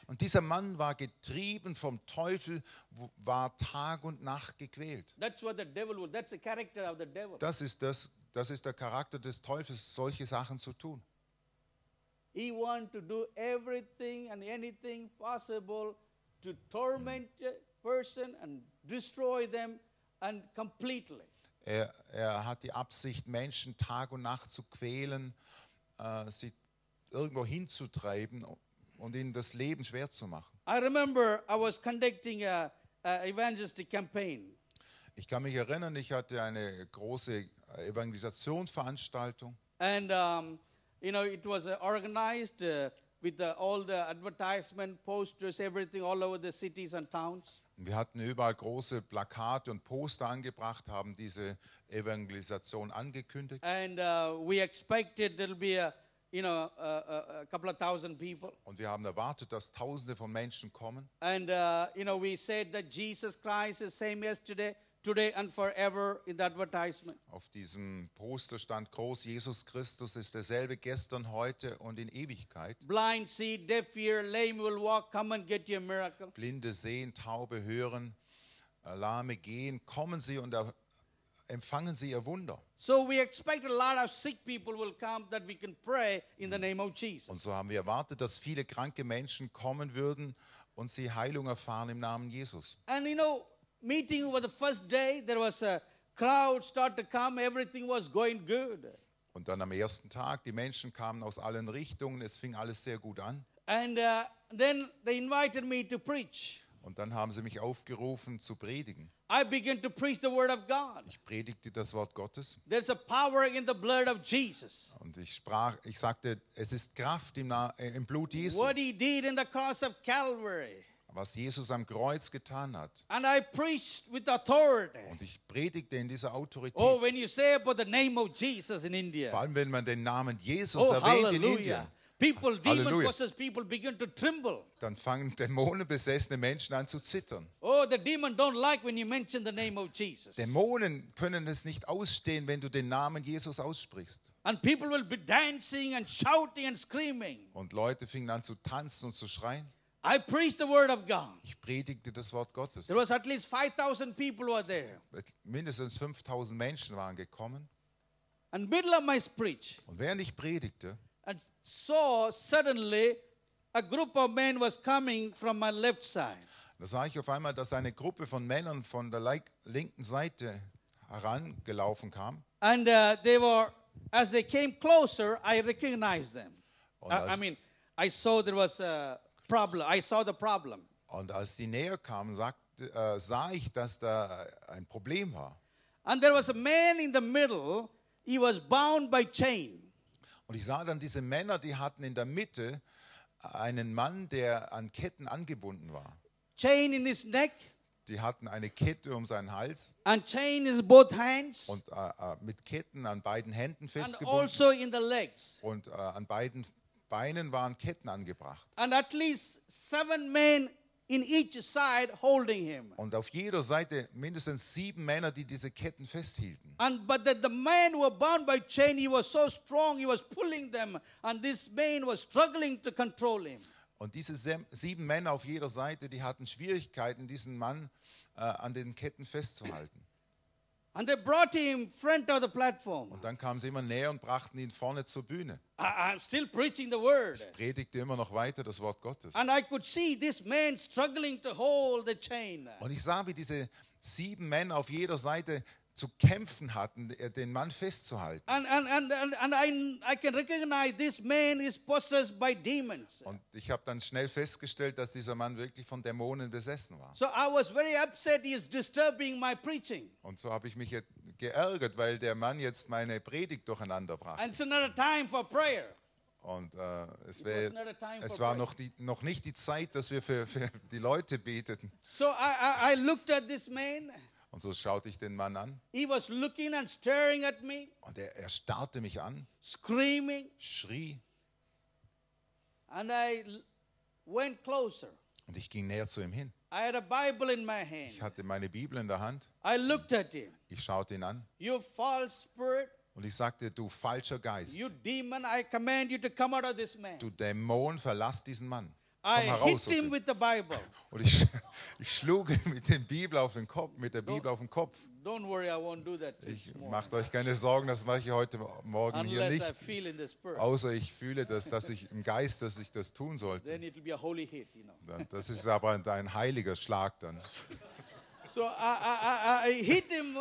Und dieser Mann war getrieben vom Teufel, war Tag und Nacht gequält. That's what the devil will. That's the character of the devil. Das ist, das, das ist der Charakter des Teufels, solche Sachen zu tun. He wants to do everything and anything possible to torment a person and destroy them and completely. Er, er hat die Absicht, Menschen Tag und Nacht zu quälen, äh, sie irgendwo hinzutreiben und ihnen das Leben schwer zu machen. I remember I was conducting a, a evangelistic campaign, Ich kann mich erinnern, ich hatte eine große Evangelisationsveranstaltung and um, you know it was uh, organized uh, with the, all the advertisement posters, everything all over the cities and towns. Wir hatten überall große Plakate und Poster angebracht, haben diese Evangelisation angekündigt. And uh, we expected there'll be a, you know, a, a, couple of thousand people. Und wir haben erwartet, dass Tausende von Menschen kommen. And, uh, you know, we said that Jesus Christ is same yesterday, today, and forever in the advertisement. Auf diesem Poster stand groß, Jesus Christus ist derselbe gestern, heute und in Ewigkeit. Blind see, deaf hear, lame will walk, come and get your miracle. Blinde sehen, Taube hören, Lahme gehen. Kommen Sie und er- empfangen Sie Ihr Wunder. So we expect a lot of sick people will come that we can pray in the name of Und Jesus. so haben wir erwartet, dass viele kranke Menschen kommen würden und sie Heilung erfahren im Namen Jesus. And you know, meeting over the first day, there was a crowd start to come, everything was going good. Und dann am ersten Tag, die Menschen kamen aus allen Richtungen, es fing alles sehr gut an. And uh, then they invited me to preach. Und dann haben sie mich aufgerufen zu predigen. I began to preach the word of God. Ich predigte das Wort Gottes There's a power in the blood of Jesus. und ich sprach, ich sagte, es ist Kraft im, Na äh, im Blut Jesu, What he did in the cross of Calvary. was Jesus am Kreuz getan hat. And I preached with authority. Und ich predigte in dieser Autorität. Oh, when you say about the name of Jesus in Vor India. allem, wenn man den Namen Jesus Oh, erwähnt in hallelujah. Indien, People, possessed people begin to tremble. dann fangen dämonenbesessene Menschen an zu zittern. Oh, the demon don't like when you mention the name of Jesus. Dämonen können es nicht ausstehen, wenn du den Namen Jesus aussprichst. And people will be dancing and shouting and screaming. Und Leute fingen an zu tanzen und zu schreien. I preached the word of God. Ich predigte das Wort Gottes. There was at least 5,000 people were there. Mindestens 5000 Menschen waren gekommen. And middle of my speech, Und während ich predigte, and saw suddenly a group of men was coming from my left side. da sah ich auf einmal, dass eine Gruppe von Männern von der linken Seite herangelaufen kam. And uh, they were, as they came closer, I recognized them. I, I mean, I saw there was a problem. I saw the problem. und als die näher kamen, sagte, äh, sah ich, dass da ein Problem war. And there was a man in the middle. He was bound by chain. Und ich sah dann diese Männer, die hatten in der Mitte einen Mann, der an Ketten angebunden war. Chain in his neck Die hatten eine Kette um seinen Hals and chain in both hands und äh, äh, mit Ketten an beiden Händen and festgebunden. also in the legs. Und äh, an beiden Beinen waren Ketten angebracht. And at least seven men in each side holding him. Und auf jeder Seite mindestens sieben Männer, die diese Ketten festhielten. And but the, the man who were bound by chain, he was so strong, he was pulling them, and this man was struggling to control him. Und diese sieben Männer auf jeder Seite, die hatten Schwierigkeiten, diesen Mann äh, an den Ketten festzuhalten. And they brought him front of the platform. Und dann kamen sie immer näher und brachten ihn vorne zur Bühne. I, I'm still preaching the word. Predigte immer noch weiter das Wort Gottes. And I could see this man struggling to hold the chain. Und ich sah, wie diese sieben Männer auf jeder Seite zu kämpfen hatten, äh, den Mann festzuhalten. And, and, and, and, I, I can recognize this man is possessed by demons. Und ich habe dann schnell festgestellt, dass dieser Mann wirklich von Dämonen besessen war. So I was very upset. He is disturbing my preaching. Und so habe ich mich jetzt geärgert, weil der Mann jetzt meine Predigt durcheinander brachte. And it's another time for prayer. Und äh, es, wär, es war noch, die, noch nicht die Zeit, dass wir für, für die Leute beteten. So I, I, I looked at this man. Und so schaute ich den Mann an He was looking and staring at me, und er, er starrte mich an, screaming, schrie and I went closer. und ich ging näher zu ihm hin. I had a Bible in my Ich hand. hatte meine Bibel in der Hand, I looked at him. ich schaute ihn an You false spirit, und ich sagte, du falscher Geist, you demon, I command you to come out of this man. du Dämon, verlass diesen Mann. I hit heraus him with the Bible. [laughs] Und ich, ich schlug mit, dem Bibel auf den Kopf, mit der Bibel auf den Kopf. Don't worry, I won't do that Ich macht euch keine Sorgen, das mache ich heute Morgen hier Unless I nicht. feel in the spirit. Außer ich fühle, dass, dass ich im Geist, dass ich das tun sollte. Then it will be a holy hit, you know. Dann- Das ist aber ein, heiliger Schlag dann. So I, I, I, I hit him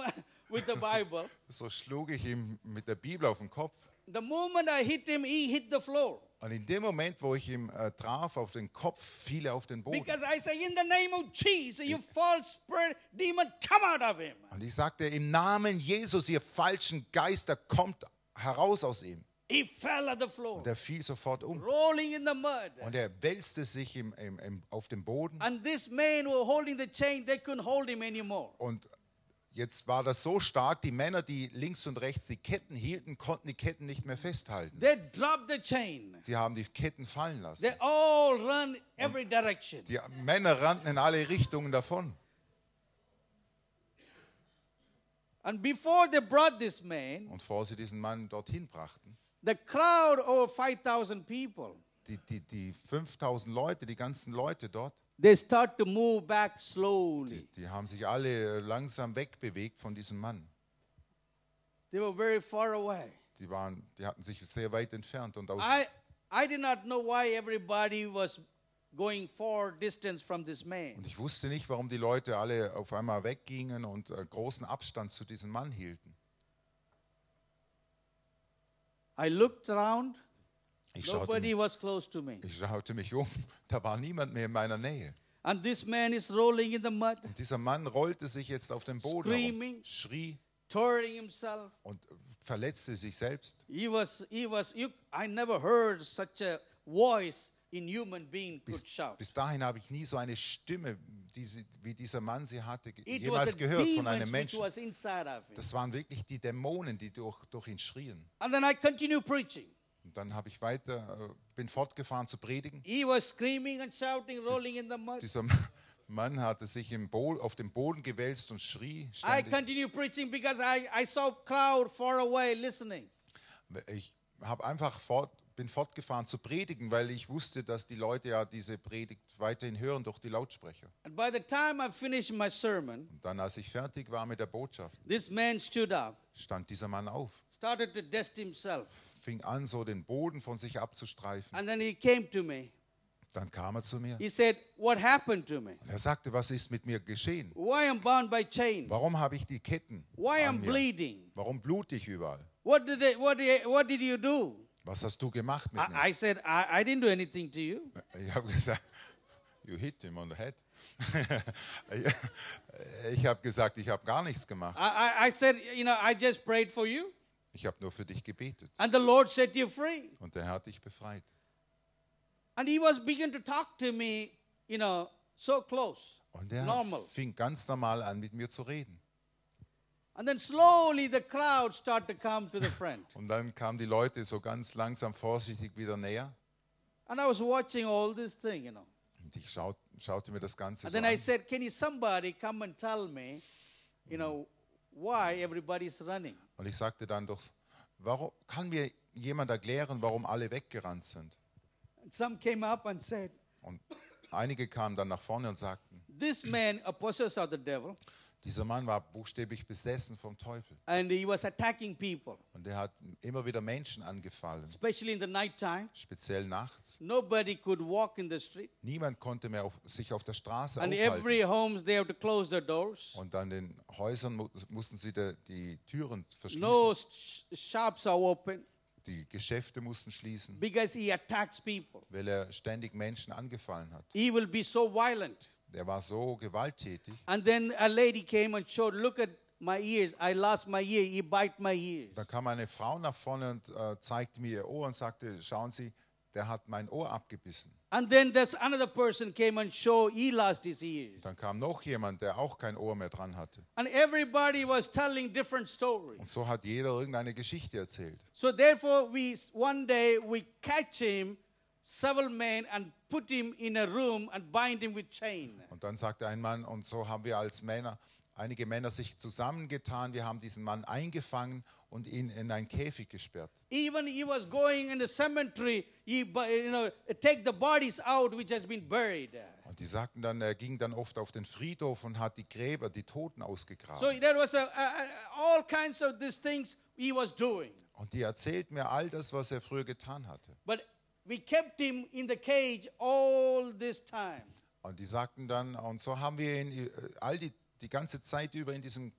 with the Bible. So schlug ich ihm mit der Bibel auf den Kopf. The moment I hit him, he hit the floor. Und in dem Moment, wo ich ihn äh, traf auf den Kopf, fiel er auf den Boden. Because I say, in the name of Jesus, you false spirit, demon, come out of him. Und ich sagte, im Namen Jesus, ihr falschen Geister, kommt heraus aus ihm. He fell at the floor, Und er fiel sofort um. rolling in the mud. Und er wälzte sich im, im, im, auf dem Boden. And this man who were holding the chain, they couldn't hold him anymore. Und jetzt war das so stark, die Männer, die links und rechts die Ketten hielten, konnten die Ketten nicht mehr festhalten. They dropped the chain. Sie haben die Ketten fallen lassen. They all run every direction. Die Männer rannten in alle Richtungen davon. And before they brought this man, Und bevor sie diesen Mann dorthin brachten, the crowd over 5,000 people, die, die, die 5000 Leute, die ganzen Leute dort, they start to move back slowly. die, die haben sich alle äh, langsam wegbewegt von diesem Mann. They were very far away. Die, waren, die hatten sich sehr weit entfernt. Und aus, I, I did not know why everybody was going far distance from this man. und ich wusste nicht, warum die Leute alle auf einmal weggingen und äh, großen Abstand zu diesem Mann hielten. I looked around, Ich schaute, nobody mich, was close to me. ich schaute mich um, [laughs] da war niemand mehr in meiner Nähe. And this man is rolling in the mud, Und dieser Mann rollte sich jetzt auf dem Boden Screaming. herum, schrie tearing himself. und verletzte sich selbst. He was, he was, you, I never heard such a voice in human being could Bis, shout. bis dahin habe ich nie so eine Stimme, die sie, wie dieser Mann sie hatte, ge- It was jemals a gehört von demons einem which Menschen. was inside of him. Das waren wirklich die Dämonen, die durch, durch ihn schrien. And then I continue preaching. Und dann habe ich weiter, äh, bin fortgefahren zu predigen. He was screaming and shouting, rolling in the mud. Dieser [laughs] Mann hatte sich auf dem Boden gewälzt und schrie. I ständig. continue preaching because I, I saw crowd far away listening. Ich habe einfach fort, bin fortgefahren zu predigen, weil ich wusste, dass die Leute ja diese Predigt weiterhin hören durch die Lautsprecher. Sermon, Und dann, als ich fertig war mit der Botschaft, this man stood up, stand dieser Mann auf, started to dust himself. Fing an, so den Boden von sich abzustreifen. And then he came to me. Dann kam er zu mir He said, What happened to me? und er sagte, was ist mit mir geschehen? Why I'm bound by chain? Warum habe ich die Ketten? Why mir? bleeding? Warum blute ich überall? What did, they, what, did, what did you do? Was hast du gemacht mit mir? I, I said, I, I didn't do anything to you. Ich habe gesagt, you hit him on the head. [laughs] ich habe gesagt, ich habe gar nichts gemacht. I, I, I said, You know, I just prayed for you, Ich habe nur für dich gebetet. and the Lord set you free. Und der Herr hat dich befreit. And he was beginning to talk to me, you know, so close, Und er normal. fing ganz normal an, mit mir zu reden. And then slowly the crowd started to come to the [laughs] front. Und dann kamen die Leute so ganz langsam vorsichtig wieder näher. And I was watching all this thing, you know. Und ich schaut, schaute mir das Ganze And so then I an. said, Can you somebody come and tell me, you know, why everybody's running? Und ich sagte dann doch, warum, kann mir jemand erklären, warum alle weggerannt sind? And some came up and said, Und einige kamen dann nach vorne und sagten, This man, a possessor of the devil, dieser Mann war buchstäblich besessen vom Teufel. and he was attacking people, Und er hat immer wieder Menschen angefallen, especially in the nighttime. speziell nachts. Nobody could walk in the street. Niemand konnte mehr auf, sich auf der Straße And aufhalten. every homes, they have to close their doors. Und an den Häusern mu mussten sie de, die Türen verschließen. No sh- shops are open Die Geschäfte mussten schließen, because he attacks people. weil er ständig Menschen angefallen hat. He will be so violent. Er war so gewalttätig. And then a lady came and showed, look at my ears. I lost my ear. He bite my ears. Da kam eine Frau nach vorne und äh, zeigte mir ihr Ohr und sagte, schauen Sie, der hat mein Ohr abgebissen. And then there's another person came and showed he lost his ears. Dann kam noch jemand, der auch kein Ohr mehr dran hatte. And everybody was telling different stories. Und so hat jeder irgendeine Geschichte erzählt. So therefore, we one day we catch him, several men, and put him in a room and bind him with chain. Und dann sagte ein Mann, und so haben wir als Männer, einige Männer sich zusammengetan, wir haben diesen Mann eingefangen und ihn in einen Käfig gesperrt. Even he was going in the cemetery, he you know take the bodies out which has been buried. Und die sagten dann, er ging dann oft auf den Friedhof und hat die Gräber, die Toten ausgegraben. So there was a, a, a- all kinds of these things he was doing. Und die erzählten mir all das, was er früher getan hatte. But we kept him in the cage all this time. Und die sagten dann, und so haben wir ihn äh, all die, die ganze Zeit über in diesem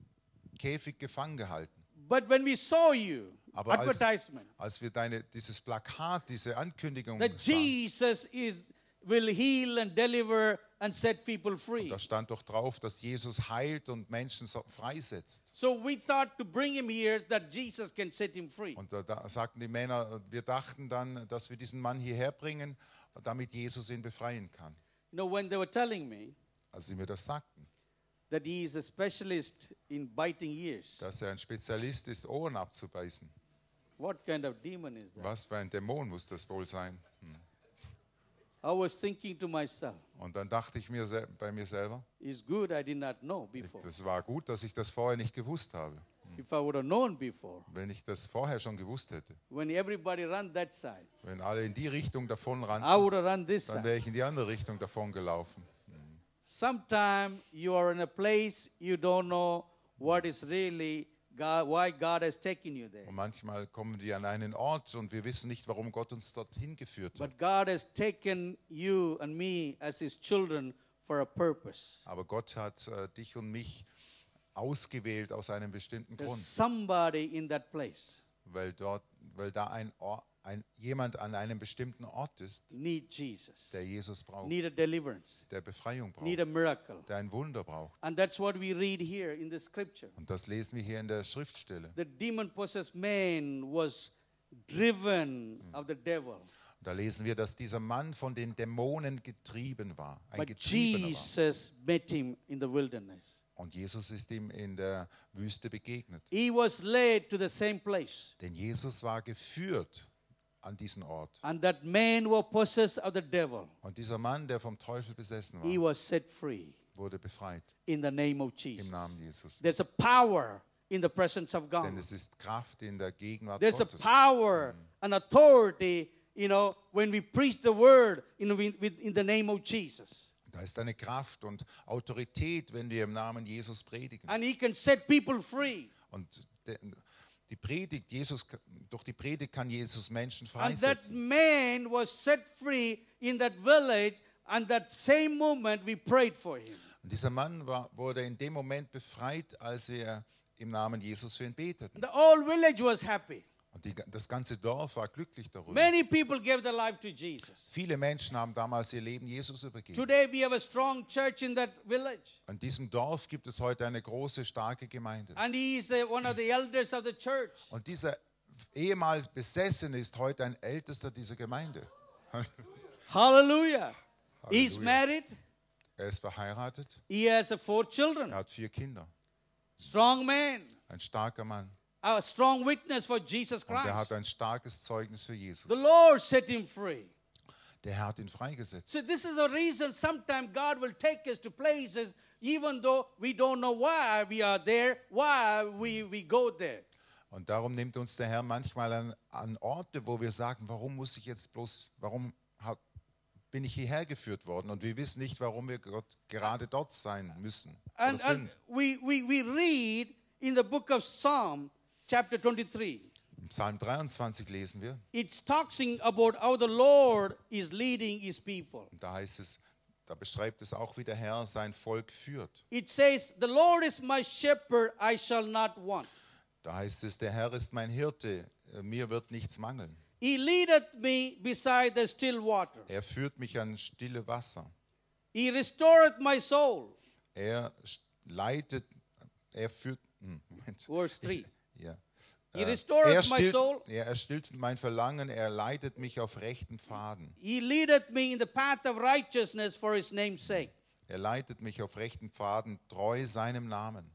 Käfig gefangen gehalten. But when we saw you, Aber als, als wir deine, dieses Plakat, diese Ankündigung that sahen, Jesus is will heal and deliver and set people free. Da stand doch drauf, dass Jesus heilt und Menschen freisetzt. So we thought to bring him here that Jesus can set him free. Und da, da sagten die Männer, wir dachten dann, dass wir diesen Mann hierher bringen, damit Jesus ihn befreien kann. You know, when they were telling me Als sie mir das sagten, that he is a specialist in biting ears, dass er ein Spezialist ist, Ohren abzubeißen. what kind of demon is that? Was für ein Dämon muss das wohl sein? Hm. I was thinking to myself, Und dann dachte ich mir bei mir selber, it's good I did not know before. das war gut, dass ich das vorher nicht gewusst habe. If I would have known before, Wenn ich das vorher schon gewusst hätte, when everybody ran that side, wenn alle in die Richtung davon I rannten, would have run this dann side. wäre ich in die andere Richtung davon gelaufen. Sometime you are in a place you don't know what is really God, why God has taken you there. Und manchmal kommen wir an einen Ort und wir wissen nicht, warum Gott uns dorthin geführt hat. But God has taken you and me as His children for a purpose. Aber Gott hat äh, dich und mich ausgewählt aus einem bestimmten There's Grund, somebody in that place weil dort, weil da ein, Or, ein jemand an einem bestimmten Ort ist, need Jesus, der Jesus braucht, need a deliverance, der Befreiung need braucht, a miracle. der ein Wunder braucht. And that's what we read here in the scripture. Und das lesen wir hier in der Schriftstelle. The demon possessed man was driven of the devil. Da lesen wir, dass dieser Mann von den Dämonen getrieben war, ein But Getriebener war. Jesus met him in the wilderness. Und Jesus ist ihm in der Wüste begegnet. He was led to the same place. Denn Jesus war geführt an diesen Ort. And that man was possessed of the devil. Und dieser Mann, der vom Teufel besessen He war, was set free wurde befreit in the name of Jesus. im Namen Jesus. There's a power in the presence of God. Denn es ist Kraft in der Gegenwart There's a Gottes. power and authority, you know, when we preach the word in, with- in the name of Jesus. Da ist eine Kraft und Autorität, wenn wir im Namen Jesus predigen. And he can set people free. Und de- die Predigt, Jesus, durch die Predigt kann Jesus Menschen And that freisetzen. man was set free in that village. And that same moment we prayed for him. Und dieser Mann war, wurde in dem Moment befreit, als wir im Namen Jesus für ihn beteten. The whole village was happy. Und die, das ganze Dorf war glücklich darüber. Many people gave their life to Jesus. Viele Menschen haben damals ihr Leben Jesus übergeben. Today we have a strong church in that village. In diesem Dorf gibt es heute eine große, starke Gemeinde. And he is one of the elders of the church. Und dieser ehemals Besessene ist heute ein Ältester dieser Gemeinde. Hallelujah. He's Halleluja. married. Er ist verheiratet, He has four children. er hat vier Kinder. Strong man. Ein starker Mann. A strong witness for Jesus Und er hat Christ. ein starkes Zeugnis für Jesus. The Lord set him free. Der Herr hat ihn freigesetzt. So this is the reason sometimes God will take us to places even though we don't know why we are there, why we, we go there. Und darum nimmt uns der Herr manchmal an, an Orte, wo wir sagen, warum muss ich jetzt bloß, warum hab, bin ich hierher geführt worden? Und wir wissen nicht, warum wir Gott gerade dort sein müssen And, and we, we, we read in the book of Psalm, chapter 23. Im Psalm 23 lesen wir, It's talking about how the Lord is leading his people. und da heißt es, da beschreibt es auch, wie der Herr sein Volk führt. It says, The Lord is my shepherd, I shall not want. Da heißt es, der Herr ist mein Hirte, äh, mir wird nichts mangeln. He leadeth me beside the still water. Er führt mich an stille Wasser. He restoreth my soul. Er leitet, er führt, hm, Moment. Verse 3. Ja. He Äh, restoreth er, my stillt, soul. er erstillt mein Verlangen, er leitet mich auf rechten Pfaden. He leadeth me in the path of righteousness for his name's sake. Er leitet mich auf rechten Pfaden, treu seinem Namen.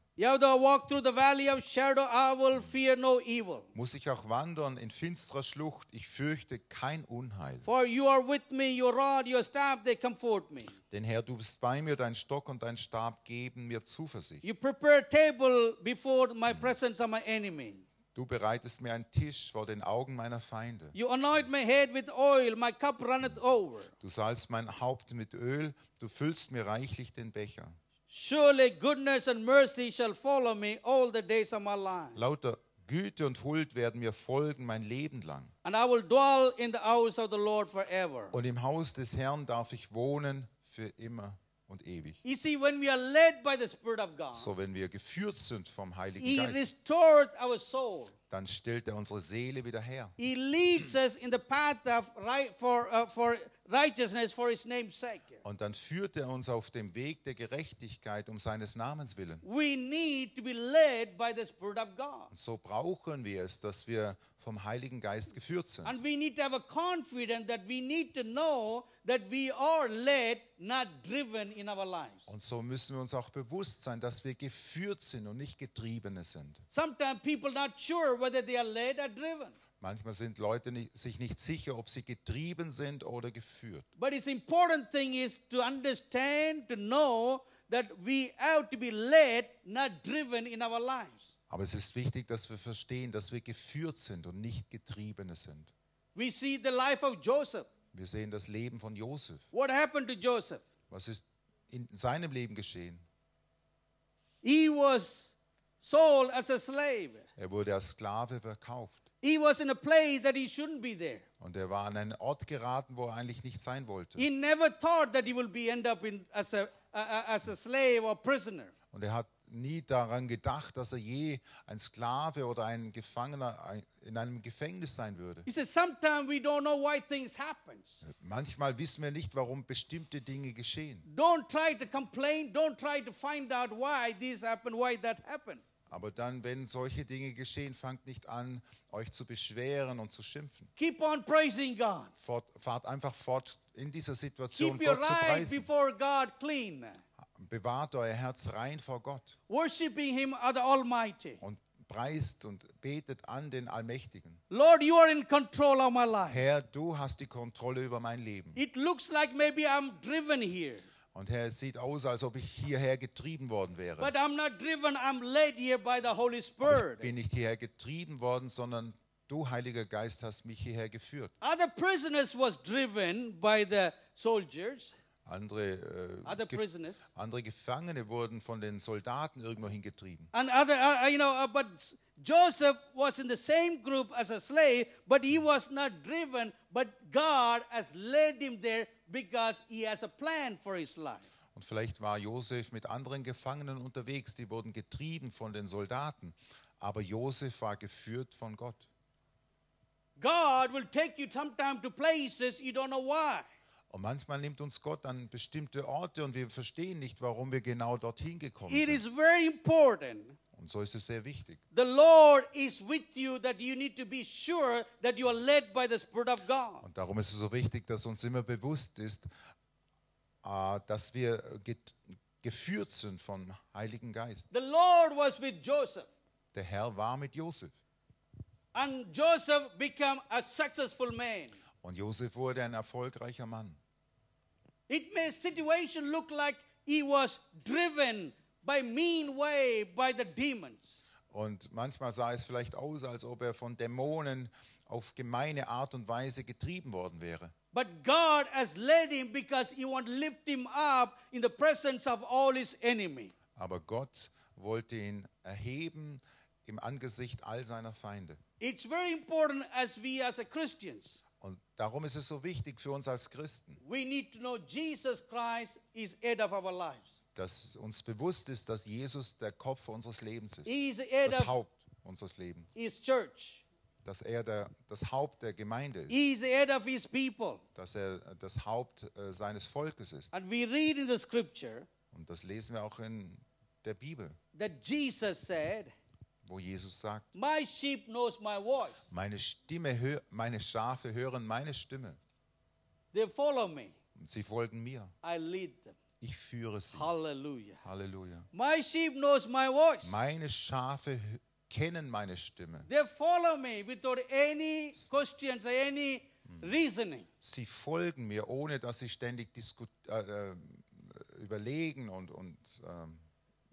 Muss ich auch wandern in finsterer Schlucht, ich fürchte kein Unheil. For you are with me, your rod, your staff, they comfort me. Denn Herr, du bist bei mir, dein Stock und dein Stab geben mir Zuversicht. You prepare a table before my presence of my enemy. Du bereitest mir einen Tisch vor den Augen meiner Feinde. You anoint my head with oil, my cup runneth over. Du salzt mein Haupt mit Öl, du füllst mir reichlich den Becher. Surely goodness and mercy shall follow me all the days of my life. Lauter Güte und Huld werden mir folgen mein Leben lang. And I will dwell in the house of the Lord forever. Und im Haus des Herrn darf ich wohnen für immer und ewig. You see, when we are led by the Spirit of God, So, wenn wir geführt sind vom Heiligen He Geist, restored our soul. Dann stellt er unsere Seele wieder her. He leads us in the path of right for uh, for righteousness for His name's sake. Und dann führt er uns auf dem Weg der Gerechtigkeit um seines Namens willen. We need to be led by the Spirit of God. Und so brauchen wir es, dass wir vom Heiligen Geist geführt sind. And we need to have a confidence that we need to know that we are led, not driven in our lives. Und so müssen wir uns auch bewusst sein, dass wir geführt sind und nicht Getriebene sind. Sometimes people not sure whether they are led or driven. Manchmal sind Leute nicht, sich nicht sicher, ob sie getrieben sind oder geführt. But it's important thing is to understand, to know that we have to be led, not driven in our lives. Aber es ist wichtig, dass wir verstehen, dass wir geführt sind und nicht Getriebene sind. We see the life of Joseph. Wir sehen das Leben von Josef. What happened to Joseph? Was ist in seinem Leben geschehen? He was sold as a slave. Er wurde als Sklave verkauft. He was in a place that he shouldn't be there. Und er war an einen Ort geraten, wo er eigentlich nicht sein wollte. He never thought that he will be end up in as a, as a slave or prisoner. Und er hat nie daran gedacht, dass er je ein Sklave oder ein Gefangener in einem Gefängnis sein würde. He says sometimes we don't know why things happen. Manchmal wissen wir nicht, warum bestimmte Dinge geschehen. Don't try to complain. Don't try to find out why this happened, why that happened. Aber dann, wenn solche Dinge geschehen, fangt nicht an, euch zu beschweren und zu schimpfen. Keep on praising God. Fort, fahrt einfach fort in dieser Situation, Keep Gott zu preisen. before God clean. Bewahrt euer Herz rein vor Gott Worshiping Him the Almighty. und preist und betet an den Allmächtigen. Lord, you are in control of my life. Herr, du hast die Kontrolle über mein Leben. It looks like maybe I'm driven here, Und Herr, es sieht aus, als ob ich hierher getrieben worden wäre. but I'm not driven. I'm led here by the Holy Ich bin nicht hierher getrieben worden, sondern du, Heiliger Geist, hast mich hierher geführt. Other prisoners was driven by the soldiers. Andere, äh, prisoners. andere Gefangene wurden von den Soldaten irgendwo hingetrieben. And other, uh, you know, uh, but Joseph was in the same group as a slave, but he was not driven, but God has led him there because he has a plan for his life. Und vielleicht war Josef mit anderen Gefangenen unterwegs, die wurden getrieben von den Soldaten. Aber Josef war geführt von Gott. God will take you sometime to places you don't know why. Und manchmal nimmt uns Gott an bestimmte Orte und wir verstehen nicht, warum wir genau dorthin gekommen It sind. is very important. Und so ist es sehr wichtig. The Lord is with you that you need to be sure that you are led by the Spirit of God. Und darum ist es so wichtig, dass uns immer bewusst ist, äh, dass wir geführt sind vom Heiligen Geist. The Lord was with Joseph, Der Herr war mit Josef. and Joseph became a successful man. Und Josef wurde ein erfolgreicher Mann. It may situation look like he was driven by mean way by the demons. Und manchmal sah es vielleicht aus, als ob er von Dämonen auf gemeine Art und Weise getrieben worden wäre. But God has led him because he want to lift him up in the presence of all his enemy. Aber Gott wollte ihn erheben im Angesicht all seiner Feinde. It's very important as we as a Christians, Und darum ist es so wichtig für uns als Christen, we need to know Jesus Christ is head of our lives. Dass uns bewusst ist, dass Jesus der Kopf unseres Lebens ist, das Haupt unseres Lebens, dass er der, das Haupt der Gemeinde ist, He is the head of his people. dass er das Haupt äh, seines Volkes ist. And we read in the scripture Und das lesen wir auch in der Bibel, that Jesus said, wo Jesus sagt, My sheep knows my voice. meine Stimme, meine Schafe hören meine Stimme They follow me. und sie folgen mir. I lead them. Ich führe sie. Hallelujah. Halleluja. My sheep knows my voice. Meine Schafe kennen meine Stimme. They follow me without any questions or any reasoning. Sie folgen mir, ohne dass sie ständig äh, äh, überlegen und, und ähm,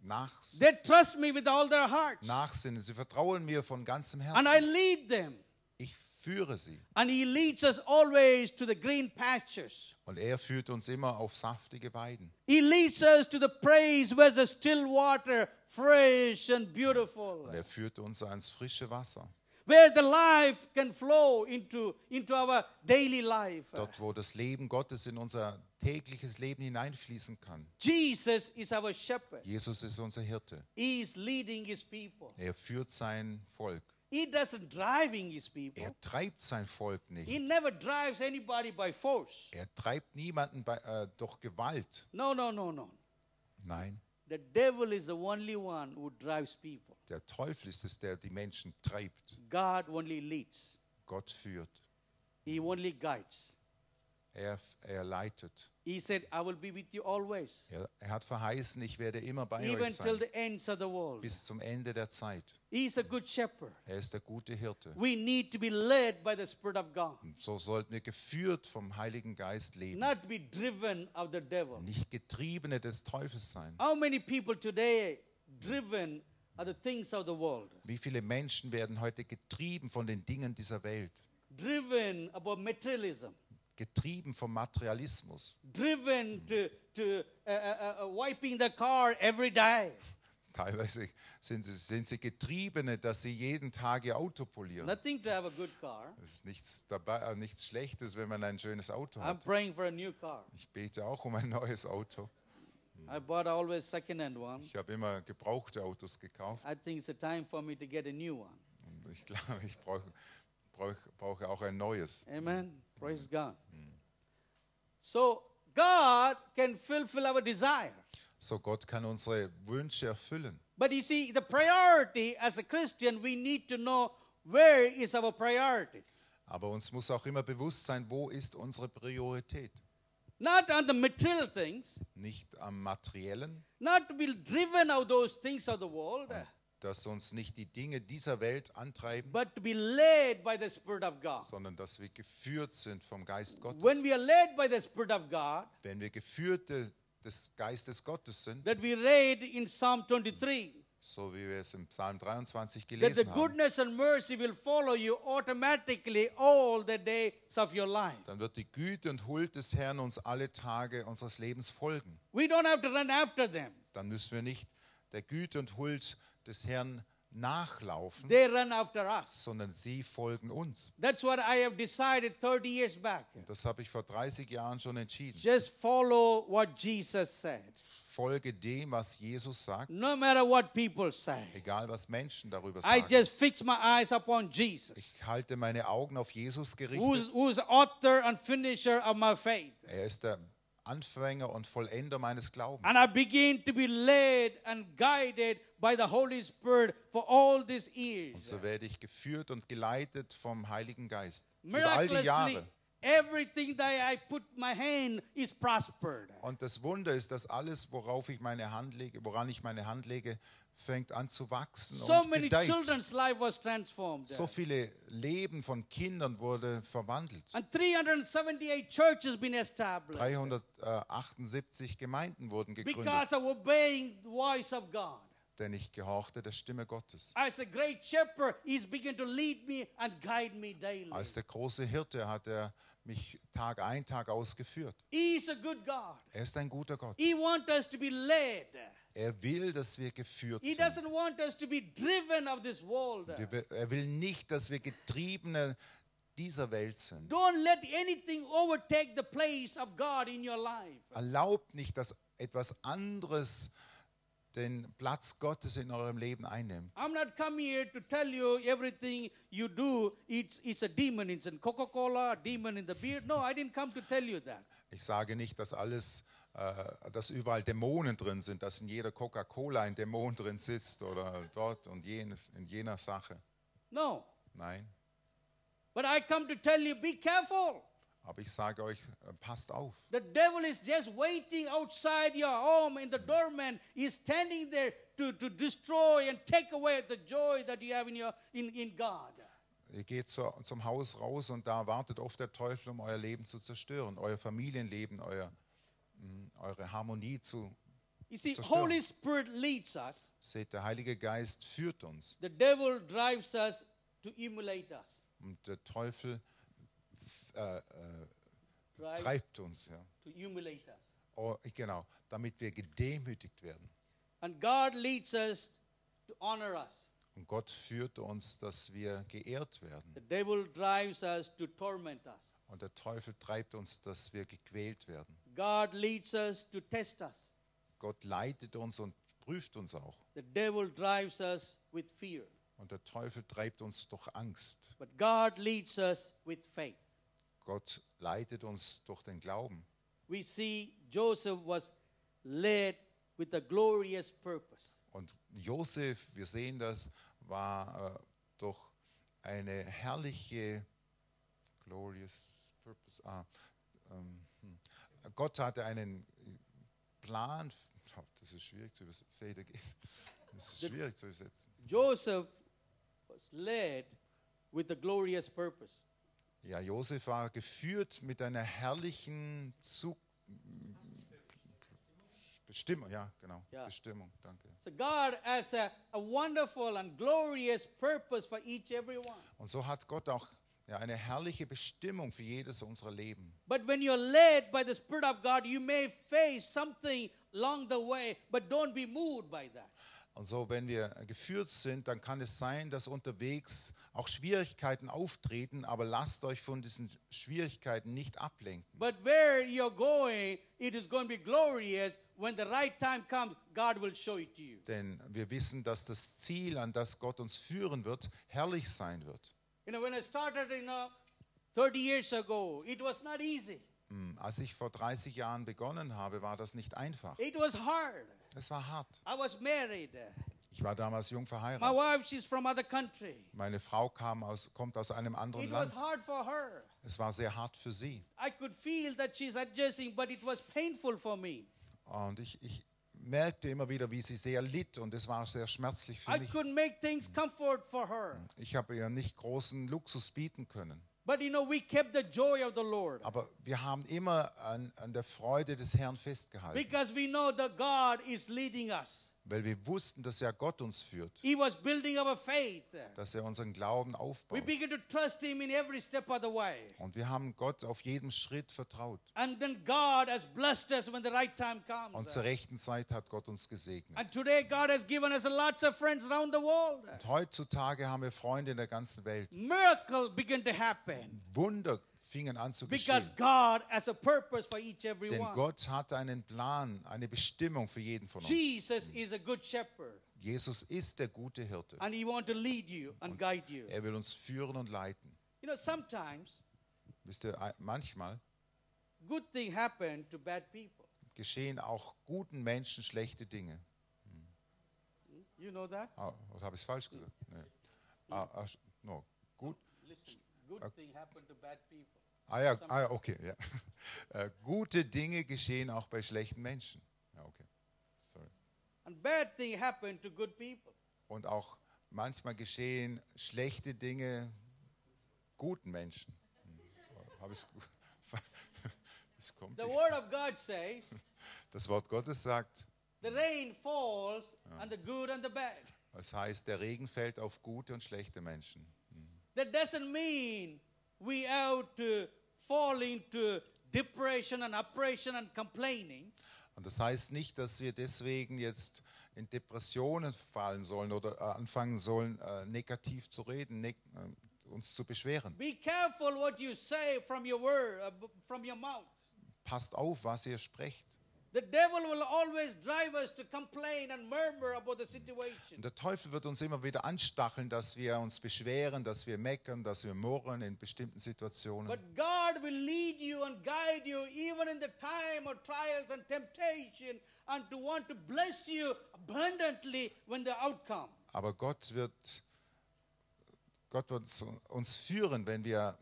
nach, They trust me with all their hearts. nachsinnen. Sie vertrauen mir von ganzem And I Herzen. lead them. Ich führe sie. And He leads us always to the green pastures. Und er führt uns immer auf saftige Weiden. He leads us to the place where the still water, fresh and beautiful, Und er führt uns ans frische Wasser. where the life can flow into, into our daily life. Dort, wo das Leben Gottes in unser tägliches Leben hineinfließen kann. Jesus is our shepherd. Jesus ist unser Hirte. He is leading his people. Er führt sein Volk. He doesn't driving his people. Er treibt sein Volk He nicht. never drives anybody by force. Er treibt niemanden bei, äh, durch Gewalt. No, no, no, no. Nein, The devil is the only one who drives people. der Teufel ist es, der die Menschen treibt. God only leads. Gott führt. He only guides. Er, er leitet. He said, I will be with you always, Er, er hat verheißen, ich werde immer bei even euch till sein. the ends of the world. Bis zum Ende der Zeit. He is a good shepherd. Er ist der gute Hirte. We need to be led by the Spirit of God, Und so sollten wir geführt vom Heiligen Geist leben. not be driven of the devil. Nicht Getriebene des Teufels sein. How many people today driven are the things of the world? Wie viele Menschen werden heute getrieben von den Dingen dieser Welt? Driven about materialism, Getrieben vom Materialismus. driven to, to uh, uh, uh, wiping the car every day. Teilweise sind sie, sind sie Getriebene, dass sie jeden Tag ihr Auto polieren. Nothing to have a good car. Es ist nichts, dabei, äh, nichts Schlechtes, wenn man ein schönes Auto I'm hat. praying for a new car. Ich bete auch um ein neues Auto. I bought always second-hand one. Ich habe immer gebrauchte Autos gekauft. I think it's a time for me to get a new one. Und ich glaube, ich brauche, brauche, brauche auch ein neues. Amen. Praise God. So God can fulfill our desire. So Gott kann unsere Wünsche erfüllen. But you see, the priority as a Christian, we need to know where is our priority. Aber uns muss auch immer bewusst sein, wo ist unsere Priorität? Not on the material things, Nicht am Materiellen, not to be driven of those things of the world, dass uns nicht die Dinge dieser Welt antreiben, but to be led by the Spirit of God. sondern dass wir geführt sind vom Geist Gottes. When we are led by the Spirit of God, Wenn wir Geführte des Geistes Gottes sind, that we read in Psalm 23, so wie wir es im Psalm 23 that the gelesen haben, goodness and mercy will follow you automatically all the days of your life. dann wird die Güte und Huld des Herrn uns alle Tage unseres Lebens folgen. We don't have to run after them. Dann müssen wir nicht der Güte und Huld des Herrn nachlaufen, They run after us. sondern sie folgen uns. That's what I have decided 30 years back. Das habe ich vor 30 Jahren schon entschieden. Just follow what Jesus said. Folge dem, was Jesus sagt, No matter what people say. egal was Menschen darüber I sagen. just fix my eyes upon Jesus, Ich halte meine Augen auf Jesus who's, gerichtet. who's author and finisher of my faith. Er ist der Anfänger und Vollender meines Glaubens. And I begin to be led and guided by the Holy Spirit for all these Und so werde ich geführt und geleitet vom Heiligen Geist. Über all die Jahre. everything that I put my hand is prospered. Und das Wunder ist, dass alles, worauf ich meine Hand lege, woran ich meine Hand lege, fängt an zu wachsen So und many gedeiht. So viele Leben von Kindern wurde verwandelt. And 378 churches been established 378 Gemeinden wurden gegründet, because of obeying the voice of God. denn ich gehorchte der Stimme Gottes. Als der große Hirte hat er mich Tag ein, Tag ausgeführt. Er ist ein guter Gott. He wants us to be led. Er will, dass wir geführt He sind. doesn't want us to be driven of this world. Er will- nicht, dass wir Getriebene dieser Welt sind. Don't let anything overtake the place of God in your life. Erlaubt nicht, dass etwas anderes den Platz Gottes in eurem Leben einnimmt. I'm not come here to tell you everything you do, it's, it's a demon. It's in Coca Cola, a demon in the beer. No, I didn't come to tell you that. Ich sage nicht, dass alles, dass überall Dämonen drin sind, dass in jeder Coca-Cola ein Dämon drin sitzt oder dort und jenes, in jener Sache. No. Nein. But I come to tell you be careful. Aber ich sage euch, äh, passt auf. The devil is just waiting outside your home in the doorman. He's standing there to, to destroy and take away the joy that you have in, your, in, in God. Ihr geht zur, zum Haus raus und da wartet oft der Teufel, um euer Leben zu zerstören, euer Familienleben, euer, eure Harmonie zu. You see, Zerstören. Holy Spirit leads us. Seht, der Heilige Geist führt uns The devil drives us to emulate us. und der Teufel äh, äh, treibt uns. Ja. to emulate us. Oh, genau, damit wir gedemütigt werden. And God leads us to honor us. Und Gott führt uns, dass wir geehrt werden. The devil drives us to torment us. Und der Teufel treibt uns, dass wir gequält werden. God leads us to test us. Gott leitet uns und prüft uns auch. The devil drives us with fear. Und der Teufel treibt uns durch Angst. But God leads us with faith. Gott leitet uns durch den Glauben. We see Joseph was led with a glorious purpose. Und Josef, wir sehen das, war äh, durch eine herrliche, glorious purpose. Ah, ähm, hm. Gott hatte einen Plan. Oh, das ist schwierig zu übersetzen. Das ist schwierig zu übersetzen. Joseph was led with a glorious purpose. Ja, Josef war geführt mit einer herrlichen Zug Bestimmung, ja, genau. Ja. Bestimmung, danke. So God has a, a wonderful and glorious purpose for each everyone. Und so hat Gott auch ja, eine herrliche Bestimmung für jedes unserer Leben. But when you're led by the Spirit of God, you may face something along the way, but don't be moved by that. Und so, wenn wir geführt sind, dann kann es sein, dass unterwegs auch Schwierigkeiten auftreten, aber lasst euch von diesen Schwierigkeiten nicht ablenken. But where you're going, it is going to be glorious. When the right time comes, God will show it to you. Denn wir wissen, dass das Ziel, an das Gott uns führen wird, herrlich sein wird. You know, when I started, you know, 30 years ago, it was not easy. Hm, Als ich vor 30 Jahren begonnen habe, war das nicht einfach. It was hard. Es war hart. I was married. Ich war damals jung My verheiratet. wife, she's from other country. Meine Frau kam aus, kommt aus einem anderen It was Land. hard for her. Es war sehr hart für sie. I could feel that she's adjusting, but it was painful for me. Und ich, ich merkte immer wieder, wie sie sehr litt und es war sehr schmerzlich für I mich. couldn't make things comfort for her. Ich habe ihr nicht großen Luxus bieten können. But you know, we kept the joy of the Lord Aber wir haben immer an, an der Freude des Herrn festgehalten, because we know that God is leading us. Weil wir wussten, dass ja Gott uns führt, He was building our faith. dass er unseren Glauben We aufbaut. began to trust Him in every step of the way. Und wir haben Gott auf jedem Schritt vertraut. And then God has blessed us when the right time Und zur rechten Zeit hat Gott uns gesegnet. And today, God has given us lots of friends around the world. Und heutzutage haben wir Freunde in der ganzen Welt. Miracle begin to happen Wunder fingen an zu because geschehen. God has a purpose for each every Denn one. Gott hat einen Plan, eine Bestimmung für jeden von uns. Jesus is a good shepherd, Jesus ist der gute Hirte. and He want to lead you and guide you. Er will uns führen und leiten. You know, sometimes Wisst ihr, manchmal good things happen to bad people. geschehen auch guten Menschen schlechte Dinge. You know that? Ah, oder habe ich es falsch gesagt? Nee. Ah, ah, no. Gut. Listen, good things happen to bad people. Ah ja, ah, ja okay. Ja. [laughs] Äh, gute Dinge geschehen auch bei schlechten Menschen. Ja, okay. Sorry. And bad things happen to good people. Und auch manchmal geschehen schlechte Dinge guten Menschen. Hm. Habe Das [laughs] kommt The nicht. Word of God says [laughs] Das Wort Gottes sagt, the rain falls on the good and the bad. es heißt, der Regen fällt auf gute und schlechte Menschen. That doesn't mean we have to fall into depression and oppression and complaining. Und das heißt nicht, dass wir deswegen jetzt in Depressionen fallen sollen oder äh, anfangen sollen, äh, negativ zu reden, neg äh, uns zu beschweren. Be careful what you say from your word, uh, from your mouth. Passt auf, was ihr sprecht. The devil will always drive us to complain and murmur about the situation. Und der Teufel wird uns immer wieder anstacheln, dass wir uns beschweren, dass wir meckern, dass wir murren in bestimmten Situationen. But God will lead you and guide you even in the time of trials and temptation and to want to bless you abundantly when the outcome. Aber Gott wird, Gott wird uns führen, wenn wir.